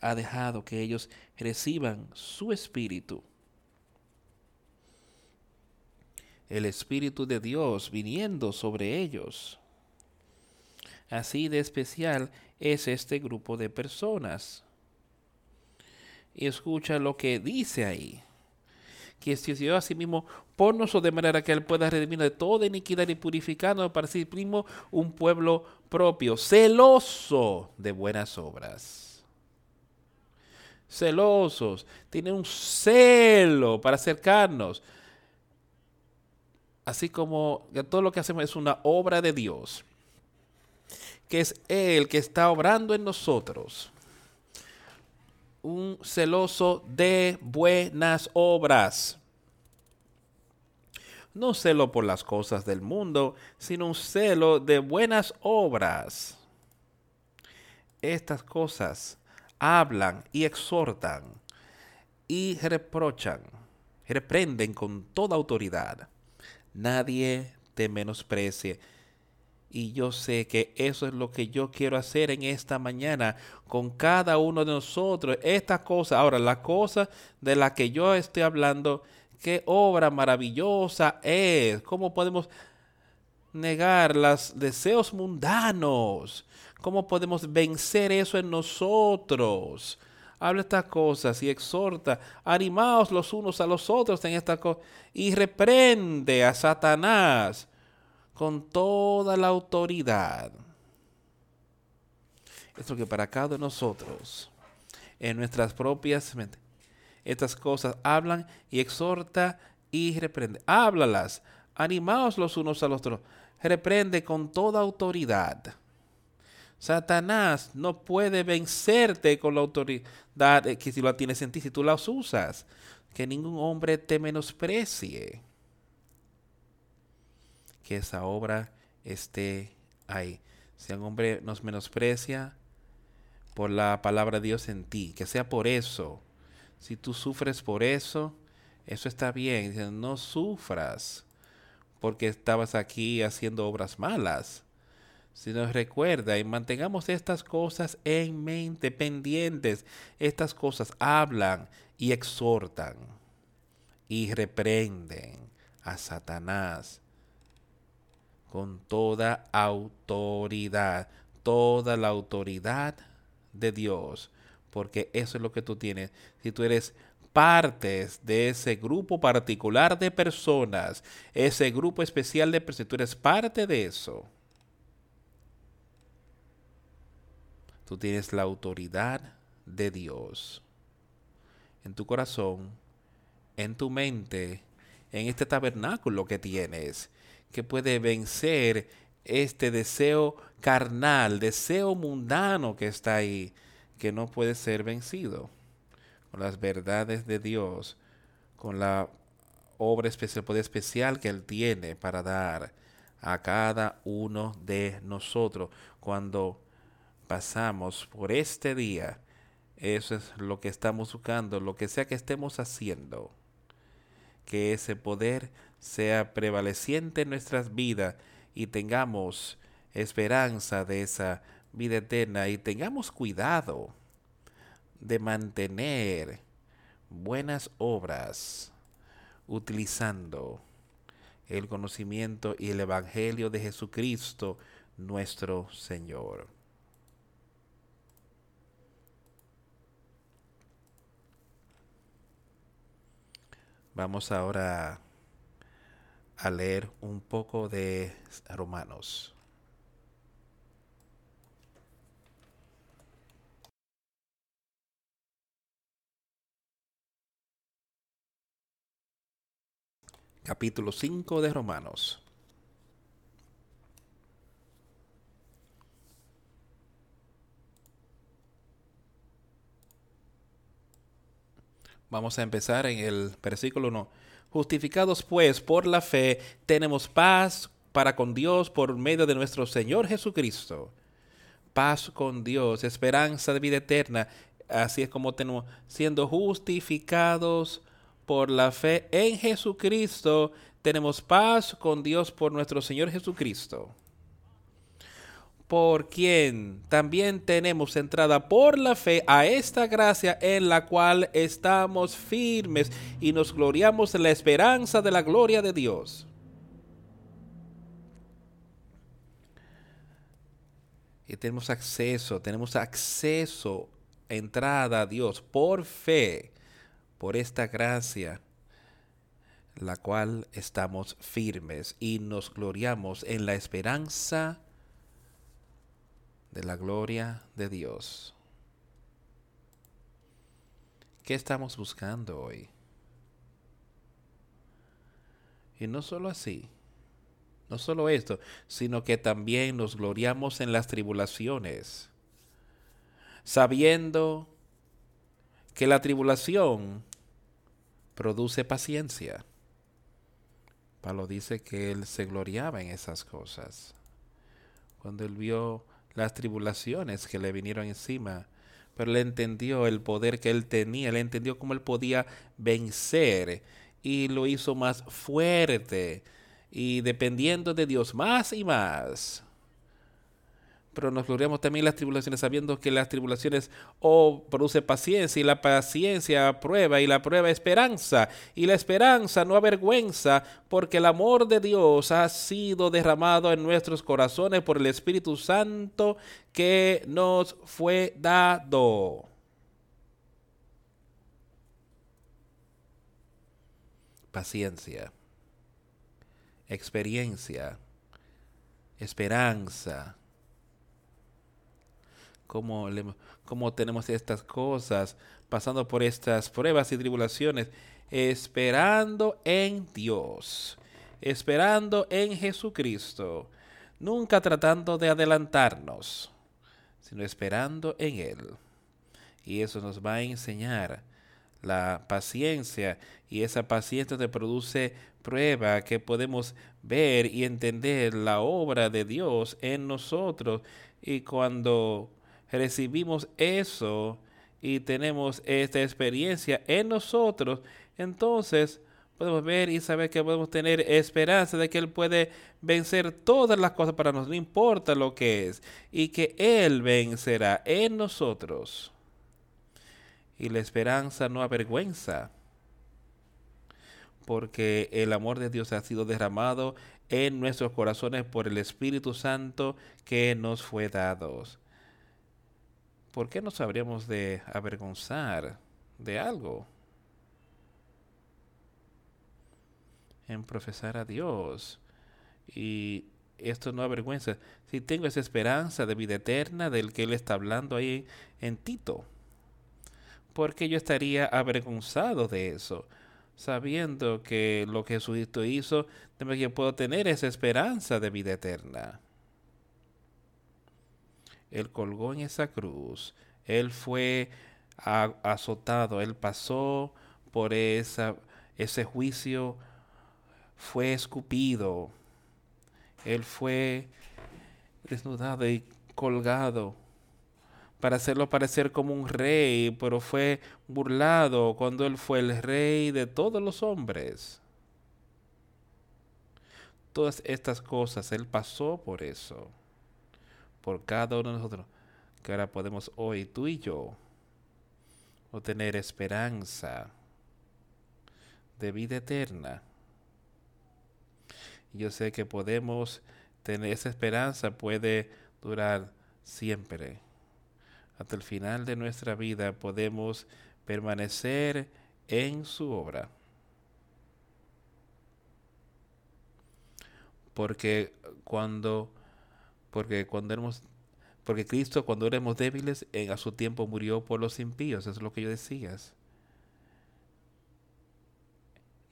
ha dejado que ellos reciban su espíritu. El espíritu de Dios viniendo sobre ellos Así de especial es este grupo de personas. Y escucha lo que dice ahí. Que se dio a sí mismo por nosotros de manera que Él pueda redimir de toda iniquidad y purificando para sí mismo un pueblo propio, celoso de buenas obras. Celosos, tiene un celo para acercarnos. Así como todo lo que hacemos es una obra de Dios que es Él que está obrando en nosotros. Un celoso de buenas obras. No celo por las cosas del mundo, sino un celo de buenas obras. Estas cosas hablan y exhortan y reprochan, reprenden con toda autoridad. Nadie te menosprecie y yo sé que eso es lo que yo quiero hacer en esta mañana con cada uno de nosotros. Esta cosa, ahora la cosa de la que yo estoy hablando, qué obra maravillosa es. ¿Cómo podemos negar los deseos mundanos? ¿Cómo podemos vencer eso en nosotros? Habla estas cosas y exhorta, animaos los unos a los otros en esta cosa y reprende a Satanás con toda la autoridad. Esto que para cada de nosotros, en nuestras propias mentes, estas cosas hablan y exhorta y reprende. Háblalas, animaos los unos a los otros, reprende con toda autoridad. Satanás no puede vencerte con la autoridad que si la tienes en ti, si tú las usas. Que ningún hombre te menosprecie que esa obra esté ahí. Si un hombre nos menosprecia por la palabra de Dios en ti, que sea por eso. Si tú sufres por eso, eso está bien. No sufras porque estabas aquí haciendo obras malas. Si nos recuerda y mantengamos estas cosas en mente, pendientes. Estas cosas hablan y exhortan y reprenden a Satanás con toda autoridad, toda la autoridad de Dios, porque eso es lo que tú tienes. Si tú eres parte de ese grupo particular de personas, ese grupo especial de personas, tú eres parte de eso, tú tienes la autoridad de Dios en tu corazón, en tu mente, en este tabernáculo que tienes que puede vencer este deseo carnal, deseo mundano que está ahí, que no puede ser vencido. Con las verdades de Dios, con la obra especial, poder especial que Él tiene para dar a cada uno de nosotros cuando pasamos por este día. Eso es lo que estamos buscando, lo que sea que estemos haciendo. Que ese poder sea prevaleciente en nuestras vidas y tengamos esperanza de esa vida eterna y tengamos cuidado de mantener buenas obras utilizando el conocimiento y el Evangelio de Jesucristo nuestro Señor. Vamos ahora a leer un poco de Romanos. Capítulo 5 de Romanos. Vamos a empezar en el versículo 1 Justificados pues por la fe, tenemos paz para con Dios por medio de nuestro Señor Jesucristo. Paz con Dios, esperanza de vida eterna. Así es como tenemos, siendo justificados por la fe en Jesucristo, tenemos paz con Dios por nuestro Señor Jesucristo por quien también tenemos entrada por la fe a esta gracia en la cual estamos firmes y nos gloriamos en la esperanza de la gloria de Dios. Y tenemos acceso, tenemos acceso, entrada a Dios por fe, por esta gracia, la cual estamos firmes y nos gloriamos en la esperanza de la gloria de Dios. ¿Qué estamos buscando hoy? Y no solo así, No solo esto, sino que también nos gloriamos en las tribulaciones, sabiendo que la tribulación produce paciencia. Pablo dice que él se gloriaba en esas cosas. Cuando él vio las tribulaciones que le vinieron encima, pero él entendió el poder que él tenía, él entendió cómo él podía vencer y lo hizo más fuerte. Y dependiendo de Dios más y más pero nos gloriamos también las tribulaciones, sabiendo que las tribulaciones o oh, produce paciencia, y la paciencia prueba, y la prueba esperanza, y la esperanza no avergüenza, porque el amor de Dios ha sido derramado en nuestros corazones por el Espíritu Santo que nos fue dado. Paciencia, experiencia, esperanza cómo, tenemos estas cosas, pasando por estas pruebas y tribulaciones, esperando en Dios, esperando en Jesucristo, nunca tratando de adelantarnos, sino esperando en Él. Y eso nos va a enseñar la paciencia y esa paciencia te produce prueba que podemos ver y entender la obra de Dios en nosotros y cuando recibimos eso y tenemos esta experiencia en nosotros, entonces podemos ver y saber que podemos tener esperanza de que Él puede vencer todas las cosas para nosotros, no importa lo que es, y que Él vencerá en nosotros. Y la esperanza no avergüenza, porque el amor de Dios ha sido derramado en nuestros corazones por el Espíritu Santo que nos fue dado. ¿Por qué nos habríamos de avergonzar de algo? En profesar a Dios. Y esto no avergüenza. Si tengo esa esperanza de vida eterna del que Él está hablando ahí en Tito, ¿por qué yo estaría avergonzado de eso? Sabiendo que lo que Jesucristo hizo, también puedo tener esa esperanza de vida eterna. Él colgó en esa cruz, Él fue azotado, Él pasó por esa, ese juicio, fue escupido, Él fue desnudado y colgado para hacerlo parecer como un rey, pero fue burlado cuando Él fue el rey de todos los hombres. Todas estas cosas, Él pasó por eso por cada uno de nosotros, que ahora podemos hoy, tú y yo, obtener esperanza de vida eterna. Yo sé que podemos tener esa esperanza, puede durar siempre. Hasta el final de nuestra vida podemos permanecer en su obra. Porque cuando porque cuando éramos, porque Cristo cuando éramos débiles, en, a su tiempo murió por los impíos, eso es lo que yo decías.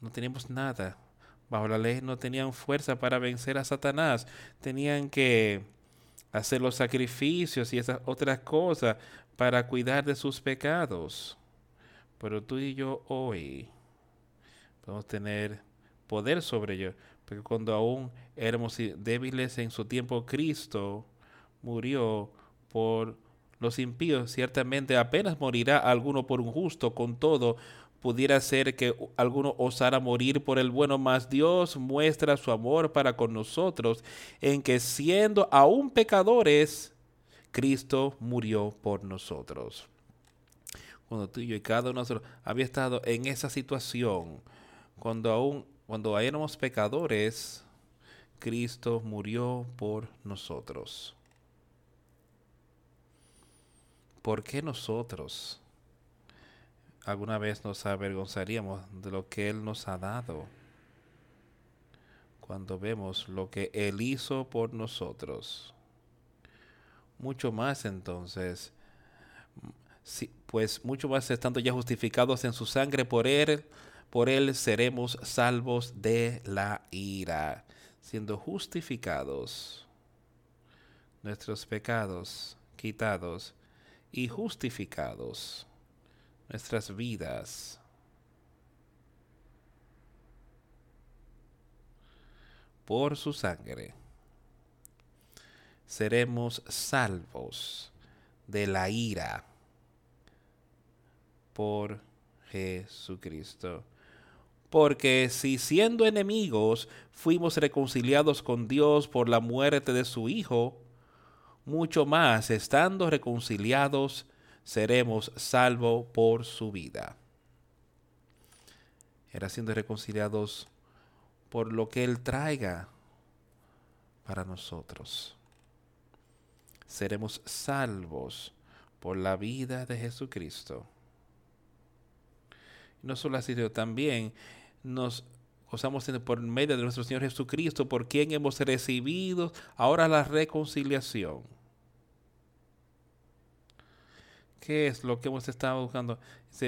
No teníamos nada. Bajo la ley no tenían fuerza para vencer a Satanás. Tenían que hacer los sacrificios y esas otras cosas para cuidar de sus pecados. Pero tú y yo hoy podemos tener poder sobre ellos porque cuando aún éramos débiles en su tiempo, Cristo murió por los impíos. Ciertamente apenas morirá alguno por un justo, con todo pudiera ser que alguno osara morir por el bueno, mas Dios muestra su amor para con nosotros en que siendo aún pecadores, Cristo murió por nosotros. Cuando tú y yo y cada uno de nosotros había estado en esa situación, cuando aún cuando éramos pecadores, Cristo murió por nosotros. ¿Por qué nosotros alguna vez nos avergonzaríamos de lo que Él nos ha dado? Cuando vemos lo que Él hizo por nosotros. Mucho más entonces, pues mucho más estando ya justificados en su sangre por Él, por él seremos salvos de la ira. siendo justificados, nuestros pecados quitados y justificados, nuestras vidas. Por su sangre seremos salvos de la ira por Jesucristo. Porque si siendo enemigos fuimos reconciliados con Dios por la muerte de su Hijo, mucho más estando reconciliados seremos salvos por su vida. Era siendo reconciliados por lo que Él traiga para nosotros. Seremos salvos por la vida de Jesucristo. No solo así, sino también nos gozamos por medio de nuestro Señor Jesucristo, por quien hemos recibido ahora la reconciliación. ¿Qué es lo que hemos estado buscando?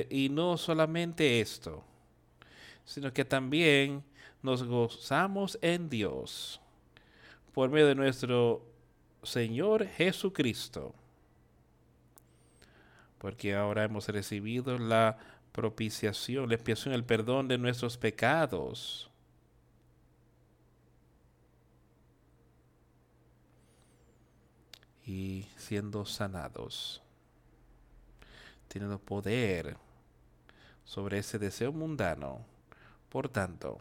y no solamente esto, sino que también nos gozamos en Dios por medio de nuestro Señor Jesucristo. Porque ahora hemos recibido la propiciación, la expiación, el perdón de nuestros pecados. Y siendo sanados, teniendo poder sobre ese deseo mundano. Por tanto,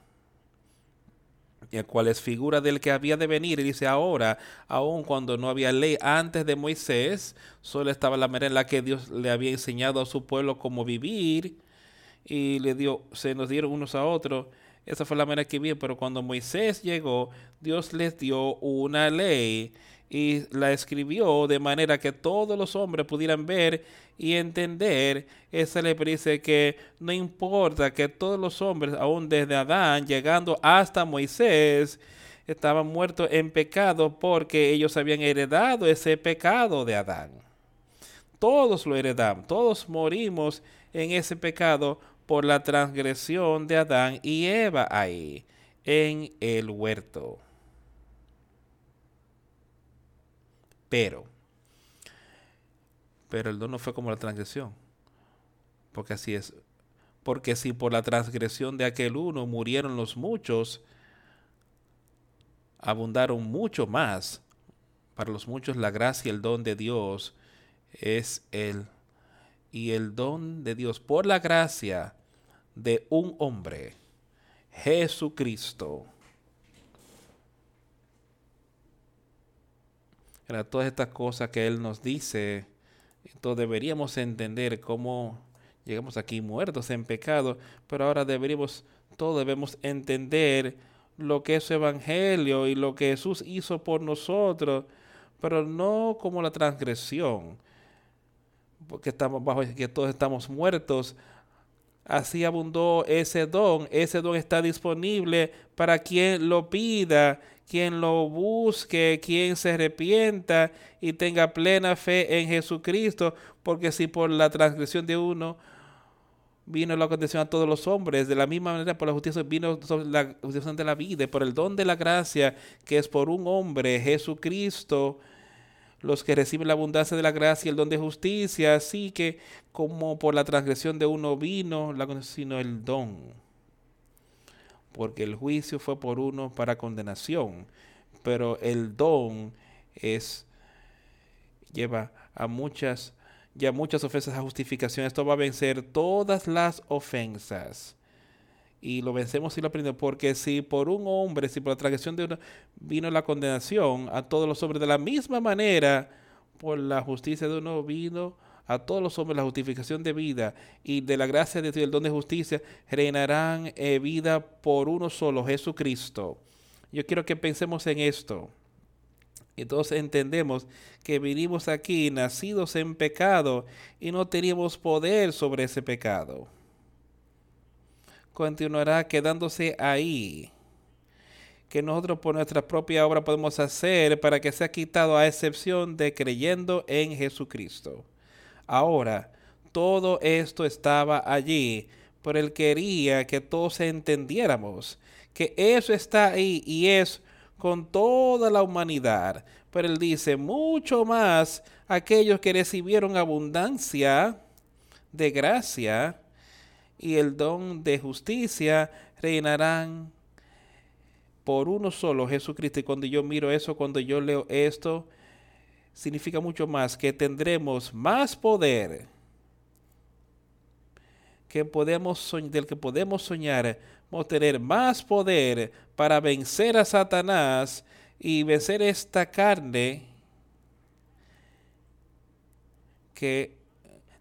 el cual es figura del que había de venir. Y dice ahora, aun cuando no había ley antes de Moisés, solo estaba la manera en la que Dios le había enseñado a su pueblo cómo vivir y le dio, se nos dieron unos a otros. Esa fue la manera que vi, pero cuando Moisés llegó, Dios les dio una ley y la escribió de manera que todos los hombres pudieran ver y entender. Esa le dice que no importa que todos los hombres, aún desde Adán, llegando hasta Moisés, estaban muertos en pecado porque ellos habían heredado ese pecado de Adán. Todos lo heredamos, todos morimos en ese pecado por la transgresión de Adán y Eva ahí, en el huerto. Pero, pero el don no fue como la transgresión. Porque así es. Porque si por la transgresión de aquel uno murieron los muchos, abundaron mucho más. Para los muchos la gracia y el don de Dios es el y el don de Dios por la gracia de un hombre, Jesucristo todas estas cosas que Él nos dice, entonces deberíamos entender cómo llegamos aquí muertos en pecado, pero ahora deberíamos, todos debemos entender lo que es Evangelio y lo que Jesús hizo por nosotros, pero no como la transgresión, porque estamos bajo, que todos estamos muertos. Así abundó ese don, ese don está disponible para quien lo pida quien lo busque, quien se arrepienta y tenga plena fe en Jesucristo, porque si por la transgresión de uno vino la condición a todos los hombres, de la misma manera por la justicia vino la justicia de la vida, por el don de la gracia que es por un hombre, Jesucristo, los que reciben la abundancia de la gracia y el don de justicia, así que como por la transgresión de uno vino, la, sino el don porque el juicio fue por uno para condenación, pero el don es lleva a muchas ya muchas ofensas a justificación. Esto va a vencer todas las ofensas. Y lo vencemos y lo aprendemos. Porque si por un hombre, si por la transgresión de uno vino la condenación a todos los hombres de la misma manera, por la justicia de uno vino a todos los hombres la justificación de vida y de la gracia de Dios, el don de justicia, reinarán eh, vida por uno solo, Jesucristo. Yo quiero que pensemos en esto. Entonces entendemos que vinimos aquí nacidos en pecado y no teníamos poder sobre ese pecado. Continuará quedándose ahí. Que nosotros por nuestra propia obra podemos hacer para que sea quitado a excepción de creyendo en Jesucristo. Ahora, todo esto estaba allí, pero él quería que todos entendiéramos que eso está ahí y es con toda la humanidad. Pero él dice, mucho más aquellos que recibieron abundancia de gracia y el don de justicia reinarán por uno solo, Jesucristo. Y cuando yo miro eso, cuando yo leo esto, significa mucho más que tendremos más poder que podemos del que podemos soñar, vamos a tener más poder para vencer a Satanás y vencer esta carne que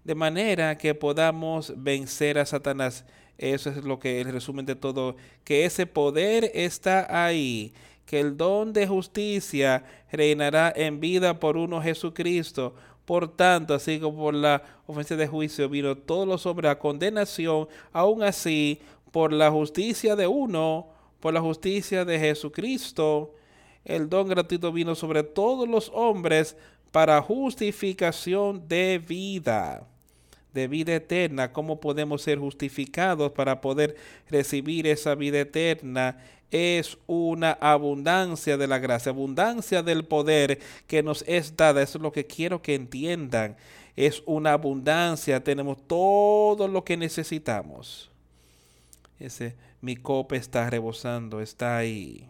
de manera que podamos vencer a Satanás. Eso es lo que el resumen de todo, que ese poder está ahí, que el don de justicia reinará en vida por uno Jesucristo. Por tanto, así como por la ofensa de juicio vino todos los hombres a condenación, aún así, por la justicia de uno, por la justicia de Jesucristo, el don gratuito vino sobre todos los hombres para justificación de vida, de vida eterna. ¿Cómo podemos ser justificados para poder recibir esa vida eterna? Es una abundancia de la gracia, abundancia del poder que nos es dada. Eso es lo que quiero que entiendan. Es una abundancia, tenemos todo lo que necesitamos. Ese, mi copa está rebosando, está ahí.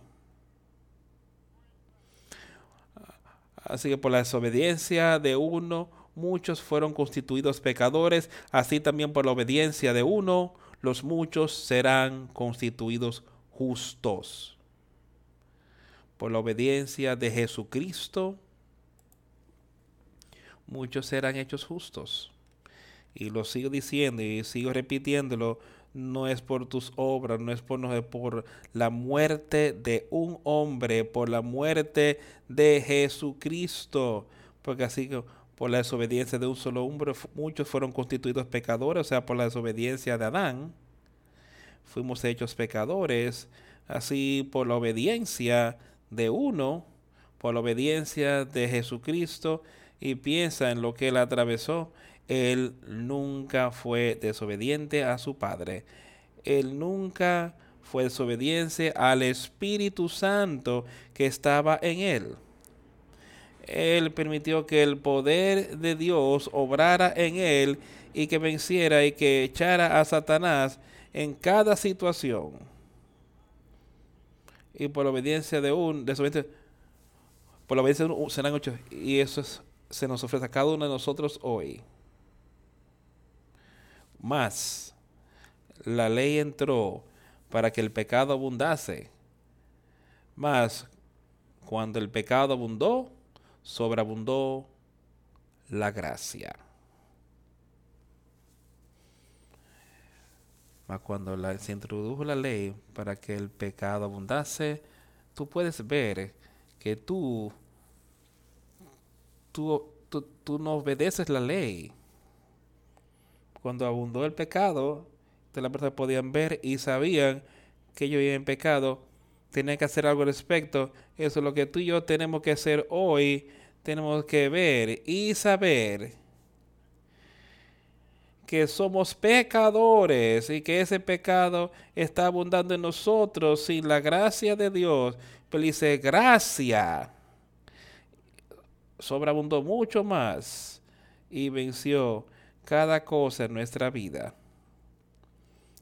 Así que por la desobediencia de uno, muchos fueron constituidos pecadores, así también por la obediencia de uno, los muchos serán constituidos justos. Por la obediencia de Jesucristo, muchos serán hechos justos. Y lo sigo diciendo y sigo repitiéndolo, no es por tus obras, no es por, no es por la muerte de un hombre, por la muerte de Jesucristo. Porque así que por la desobediencia de un solo hombre, muchos fueron constituidos pecadores, o sea, por la desobediencia de Adán, fuimos hechos pecadores. Así por la obediencia de uno, por la obediencia de Jesucristo, y piensa en lo que él atravesó él nunca fue desobediente a su Padre. Él nunca fue desobediente al Espíritu Santo que estaba en él. Él permitió que el poder de Dios obrara en él y que venciera y que echara a Satanás en cada situación. Y por la obediencia de un desobediente, por la obediencia de un serán ocho. Y eso se nos ofrece a cada uno de nosotros hoy. Más, la ley entró para que el pecado abundase. Más, cuando el pecado abundó, sobreabundó la gracia. Mas cuando se introdujo la ley para que el pecado abundase, tú puedes ver que tú, tú, tú no obedeces la ley cuando abundó el pecado, las personas podían ver y sabían que ellos iban en pecado, tenían que hacer algo al respecto. Eso es lo que tú y yo tenemos que hacer hoy. Tenemos que ver y saber que somos pecadores y que ese pecado está abundando en nosotros sin la gracia de Dios. Pero dice, gracia sobreabundó mucho más y venció cada cosa en nuestra vida.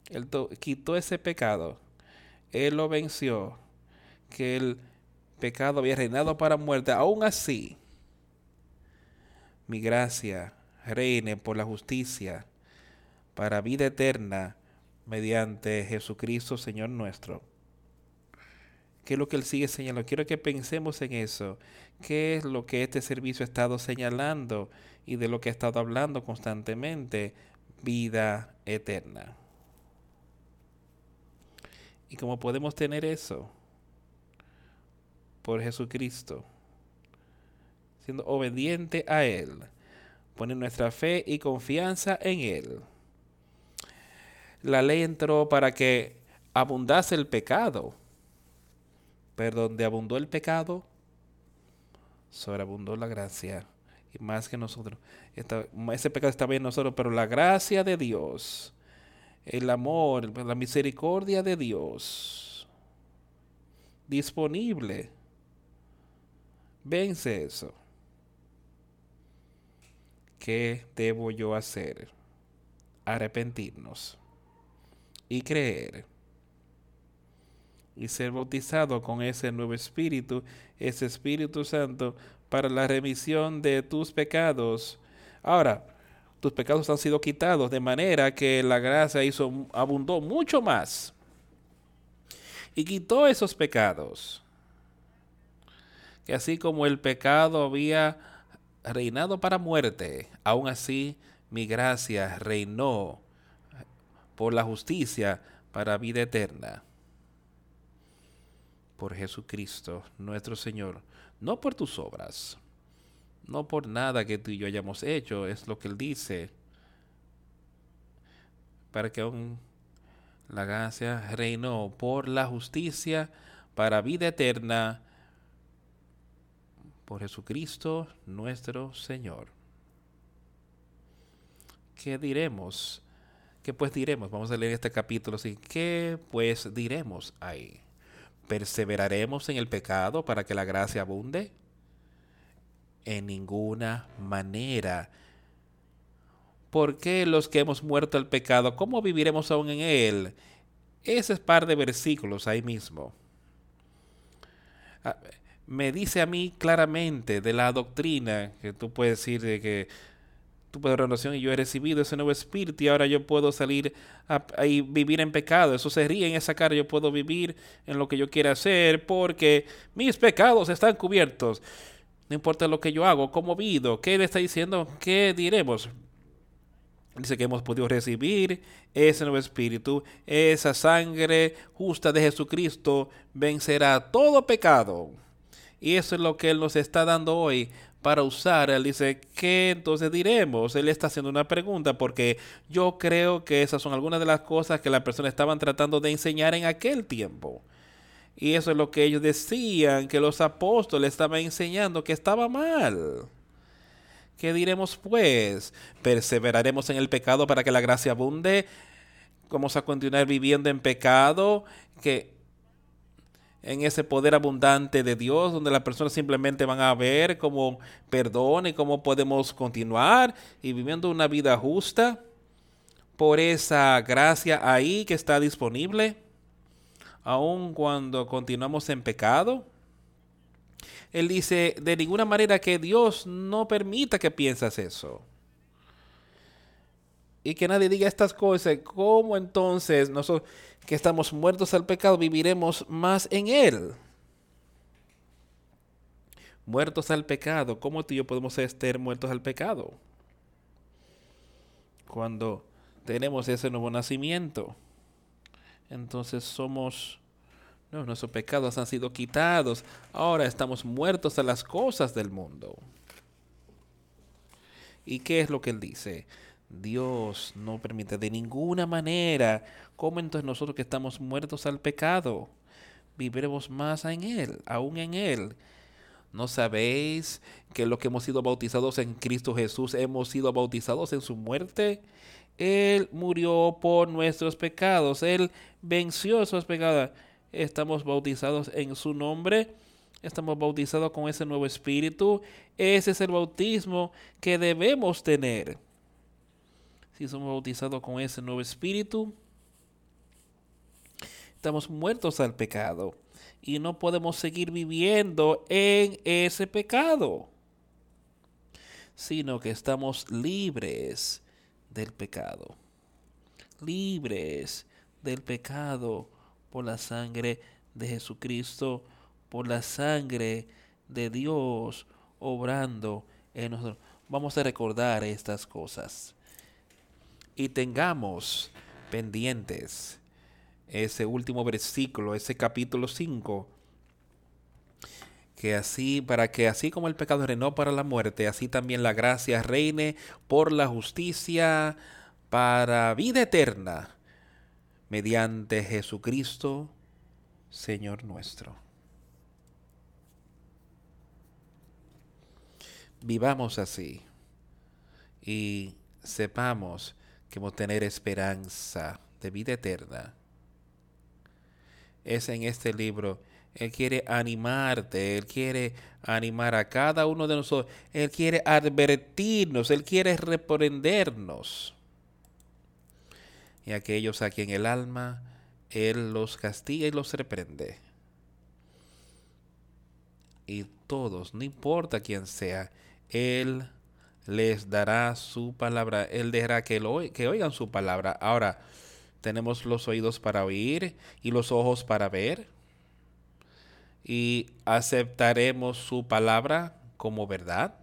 Él quitó ese pecado. Él lo venció. Que el pecado había reinado para muerte. Aún así, mi gracia reine por la justicia para vida eterna mediante Jesucristo, Señor nuestro. ¿Qué es lo que Él sigue señalando? Quiero que pensemos en eso. ¿Qué es lo que este servicio ha estado señalando? y de lo que he estado hablando constantemente, vida eterna. ¿Y cómo podemos tener eso? por Jesucristo, siendo obediente a Él, poner nuestra fe y confianza en Él. La ley entró para que abundase el pecado, pero donde abundó el pecado, sobreabundó la gracia. Y más que nosotros. ese pecado estaba en nosotros, pero la gracia de Dios, el amor, la misericordia de Dios, disponible, vence eso. ¿Qué debo yo hacer? Arrepentirnos y creer y ser bautizado con ese nuevo Espíritu, ese Espíritu Santo, para la remisión de tus pecados. Ahora, tus pecados han sido quitados, de manera que la gracia hizo, abundó mucho más. Y quitó esos pecados. Que así como el pecado había reinado para muerte, aún así mi gracia reinó por la justicia para vida eterna por Jesucristo, nuestro Señor, no por tus obras, no por nada que tú y yo hayamos hecho, es lo que Él dice, para que aún la gracia reinó por la justicia para vida eterna, por Jesucristo, nuestro Señor. ¿Qué diremos? ¿Qué pues diremos? Vamos a leer este capítulo así. ¿Qué pues diremos ahí? ¿Perseveraremos en el pecado para que la gracia abunde? En ninguna manera. ¿Por qué los que hemos muerto al pecado, cómo viviremos aún en él? Ese es par de versículos ahí mismo. Ah, me dice a mí claramente de la doctrina que tú puedes decir de que tu renovación y yo he recibido ese nuevo espíritu y ahora yo puedo salir y vivir en pecado. Eso se ríe en esa cara. Yo puedo vivir en lo que yo quiera hacer porque mis pecados están cubiertos. No importa lo que yo hago, cómo vivo, qué le está diciendo, qué diremos. Dice que hemos podido recibir ese nuevo espíritu, esa sangre justa de Jesucristo vencerá todo pecado. Y eso es lo que Él nos está dando hoy para usar. Él dice, ¿qué entonces diremos? Él está haciendo una pregunta porque yo creo que esas son algunas de las cosas que las personas estaban tratando de enseñar en aquel tiempo. Y eso es lo que ellos decían, que los apóstoles estaban enseñando que estaba mal. ¿Qué diremos pues? ¿Perseveraremos en el pecado para que la gracia abunde? ¿Vamos a continuar viviendo en pecado? Que en ese poder abundante de Dios, donde las personas simplemente van a ver cómo perdón y cómo podemos continuar y viviendo una vida justa por esa gracia ahí que está disponible, aun cuando continuamos en pecado. Él dice, de ninguna manera que Dios no permita que piensas eso. Y que nadie diga estas cosas, ¿cómo entonces nosotros que estamos muertos al pecado, viviremos más en Él. Muertos al pecado, ¿cómo tú y yo podemos estar muertos al pecado? Cuando tenemos ese nuevo nacimiento, entonces somos, nuestros pecados han sido quitados, ahora estamos muertos a las cosas del mundo. ¿Y qué es lo que él dice? Dios no permite de ninguna manera. ¿Cómo entonces nosotros que estamos muertos al pecado viviremos más en Él, aún en Él? ¿No sabéis que los que hemos sido bautizados en Cristo Jesús hemos sido bautizados en su muerte? Él murió por nuestros pecados, Él venció esos pecados. Estamos bautizados en su nombre, estamos bautizados con ese nuevo espíritu. Ese es el bautismo que debemos tener. Si somos bautizados con ese nuevo espíritu, estamos muertos al pecado y no podemos seguir viviendo en ese pecado, sino que estamos libres del pecado, libres del pecado por la sangre de Jesucristo, por la sangre de Dios obrando en nosotros. Vamos a recordar estas cosas y tengamos pendientes ese último versículo, ese capítulo 5, que así, para que así como el pecado reinó para la muerte, así también la gracia reine por la justicia para vida eterna, mediante Jesucristo, Señor nuestro. Vivamos así y sepamos que hemos tener esperanza de vida eterna. Es en este libro él quiere animarte, Él quiere animar a cada uno de nosotros, Él quiere advertirnos, Él quiere reprendernos. Y aquellos a quien el alma, Él los castiga y los reprende. Y todos, no importa quién sea, Él les dará su palabra, Él dejará que, lo, que oigan su palabra. Ahora, tenemos los oídos para oír y los ojos para ver y aceptaremos su palabra como verdad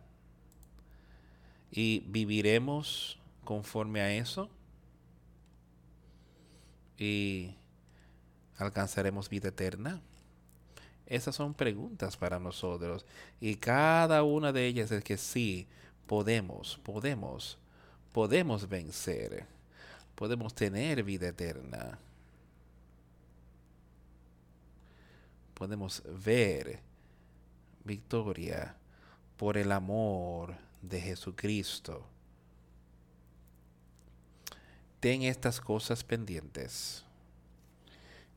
y viviremos conforme a eso y alcanzaremos vida eterna. Esas son preguntas para nosotros y cada una de ellas es que sí, podemos, podemos, podemos vencer, podemos tener vida eterna. Podemos ver victoria por el amor de Jesucristo. Ten estas cosas pendientes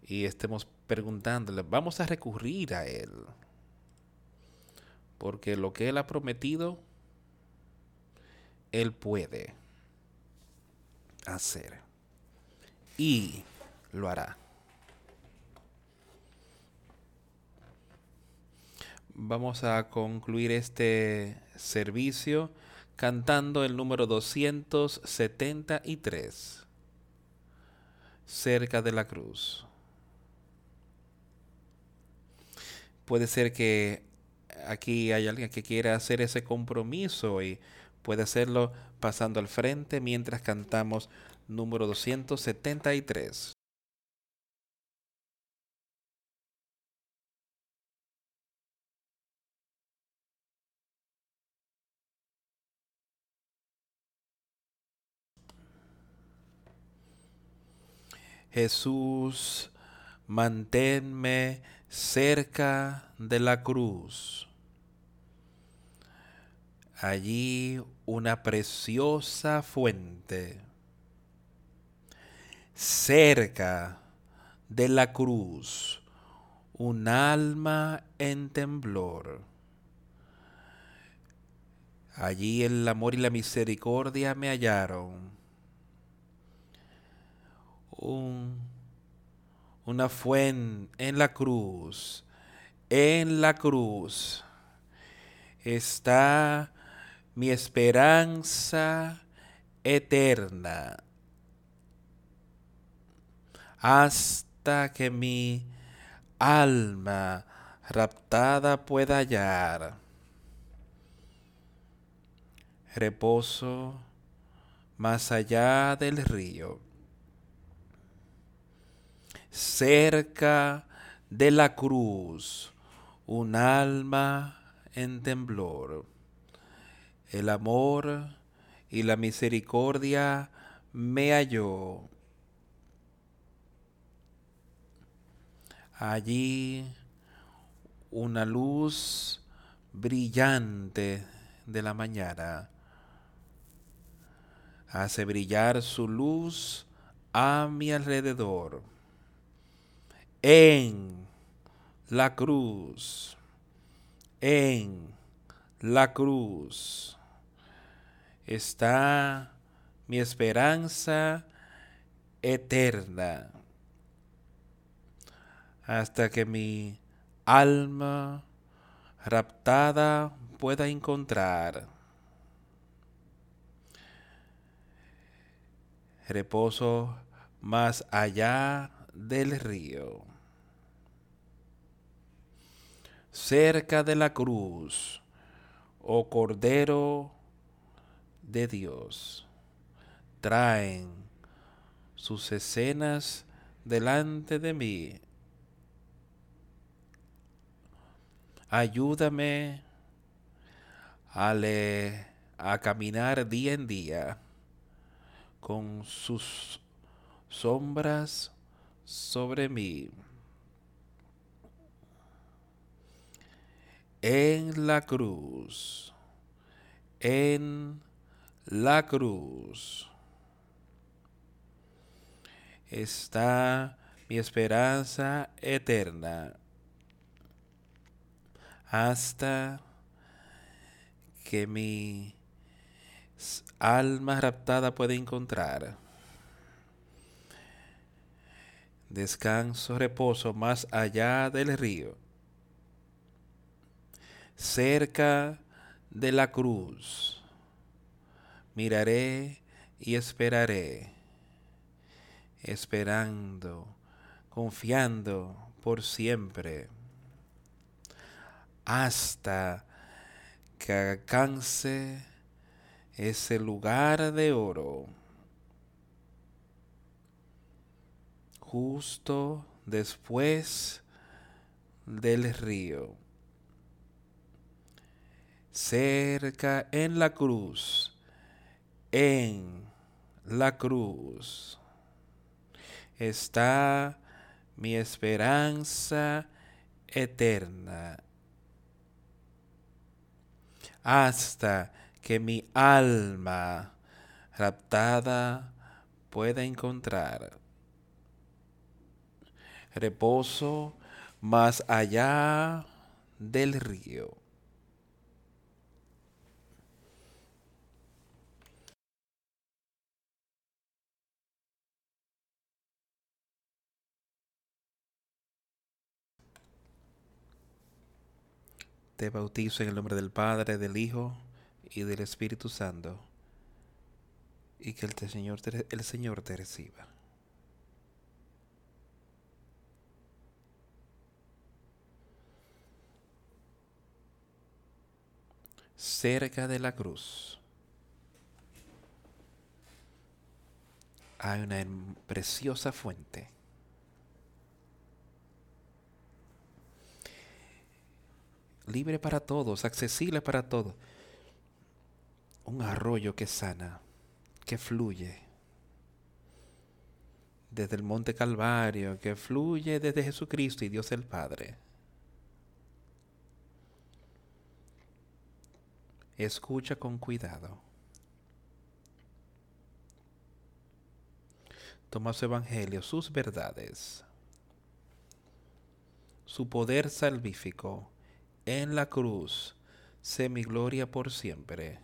y estemos preguntándole, vamos a recurrir a Él, porque lo que Él ha prometido, Él puede hacer y lo hará. Vamos a concluir este servicio cantando el número 273, cerca de la cruz. Puede ser que aquí hay alguien que quiera hacer ese compromiso y puede hacerlo pasando al frente mientras cantamos número 273. Jesús, manténme cerca de la cruz. Allí una preciosa fuente. Cerca de la cruz, un alma en temblor. Allí el amor y la misericordia me hallaron una fuente en la cruz. En la cruz está mi esperanza eterna. Hasta que mi alma raptada pueda hallar reposo más allá del río cerca de la cruz, un alma en temblor. El amor y la misericordia me halló. Allí una luz brillante de la mañana hace brillar su luz a mi alrededor en la cruz, en la cruz. Está mi esperanza eterna. Hasta que mi alma raptada pueda encontrar reposo más allá del río cerca de la cruz, oh Cordero de Dios, traen sus escenas delante de mí. Ayúdame a, a caminar día en día con sus sombras sobre mí. En la cruz, en la cruz. Está mi esperanza eterna. Hasta que mi alma raptada puede encontrar descanso, reposo más allá del río, cerca de la cruz. Miraré y esperaré, esperando, confiando por siempre, hasta que alcance ese lugar de oro justo después del río, cerca en la cruz, en la cruz, está mi esperanza eterna, hasta que mi alma raptada pueda encontrar reposo más allá del río. Te bautizo en el nombre del Padre, del Hijo y del Espíritu Santo, y que el Señor te reciba. cerca de la cruz hay una preciosa fuente. Libre para todos, accesible para todos. Un arroyo que sana, que fluye desde el Monte Calvario, que fluye desde Jesucristo y Dios el Padre. Escucha con cuidado. Toma su evangelio, sus verdades, su poder salvífico en la cruz, sé mi gloria por siempre,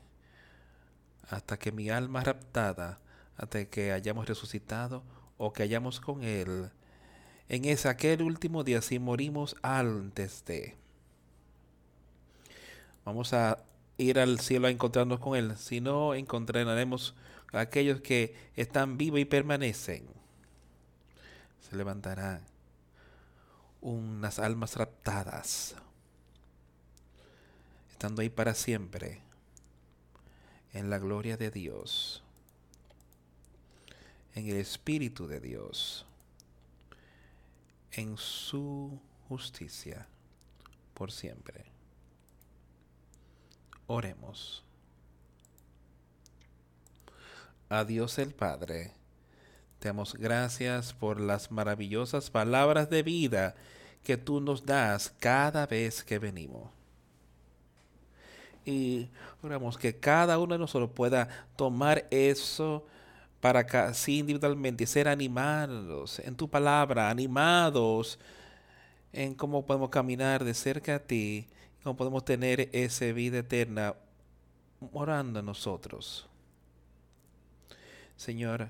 hasta que mi alma raptada, hasta que hayamos resucitado o que hayamos con Él, en ese aquel último día, si morimos antes de. Vamos a ir al cielo a encontrarnos con Él, sino encontraremos a aquellos que están vivos y permanecen. Se levantarán unas almas raptadas, estando ahí para siempre, en la gloria de Dios, en el Espíritu de Dios, en su justicia, por siempre. Oremos. A Dios el Padre, te damos gracias por las maravillosas palabras de vida que tú nos das cada vez que venimos. Y oramos que cada uno de nosotros pueda tomar eso para así individualmente ser animados en tu palabra, animados en cómo podemos caminar de cerca a ti ¿Cómo podemos tener esa vida eterna morando en nosotros? Señor,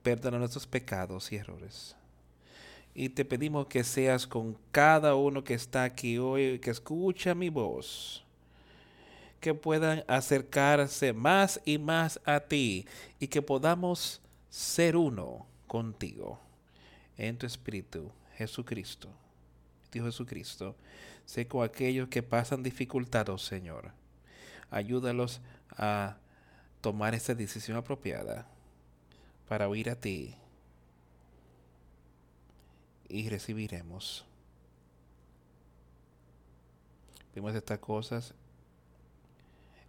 perdona nuestros pecados y errores. Y te pedimos que seas con cada uno que está aquí hoy, que escucha mi voz, que puedan acercarse más y más a ti y que podamos ser uno contigo en tu espíritu, Jesucristo. Dios Jesucristo Sé con aquellos que pasan dificultades, Señor. Ayúdalos a tomar esa decisión apropiada para oír a ti y recibiremos. Vimos estas cosas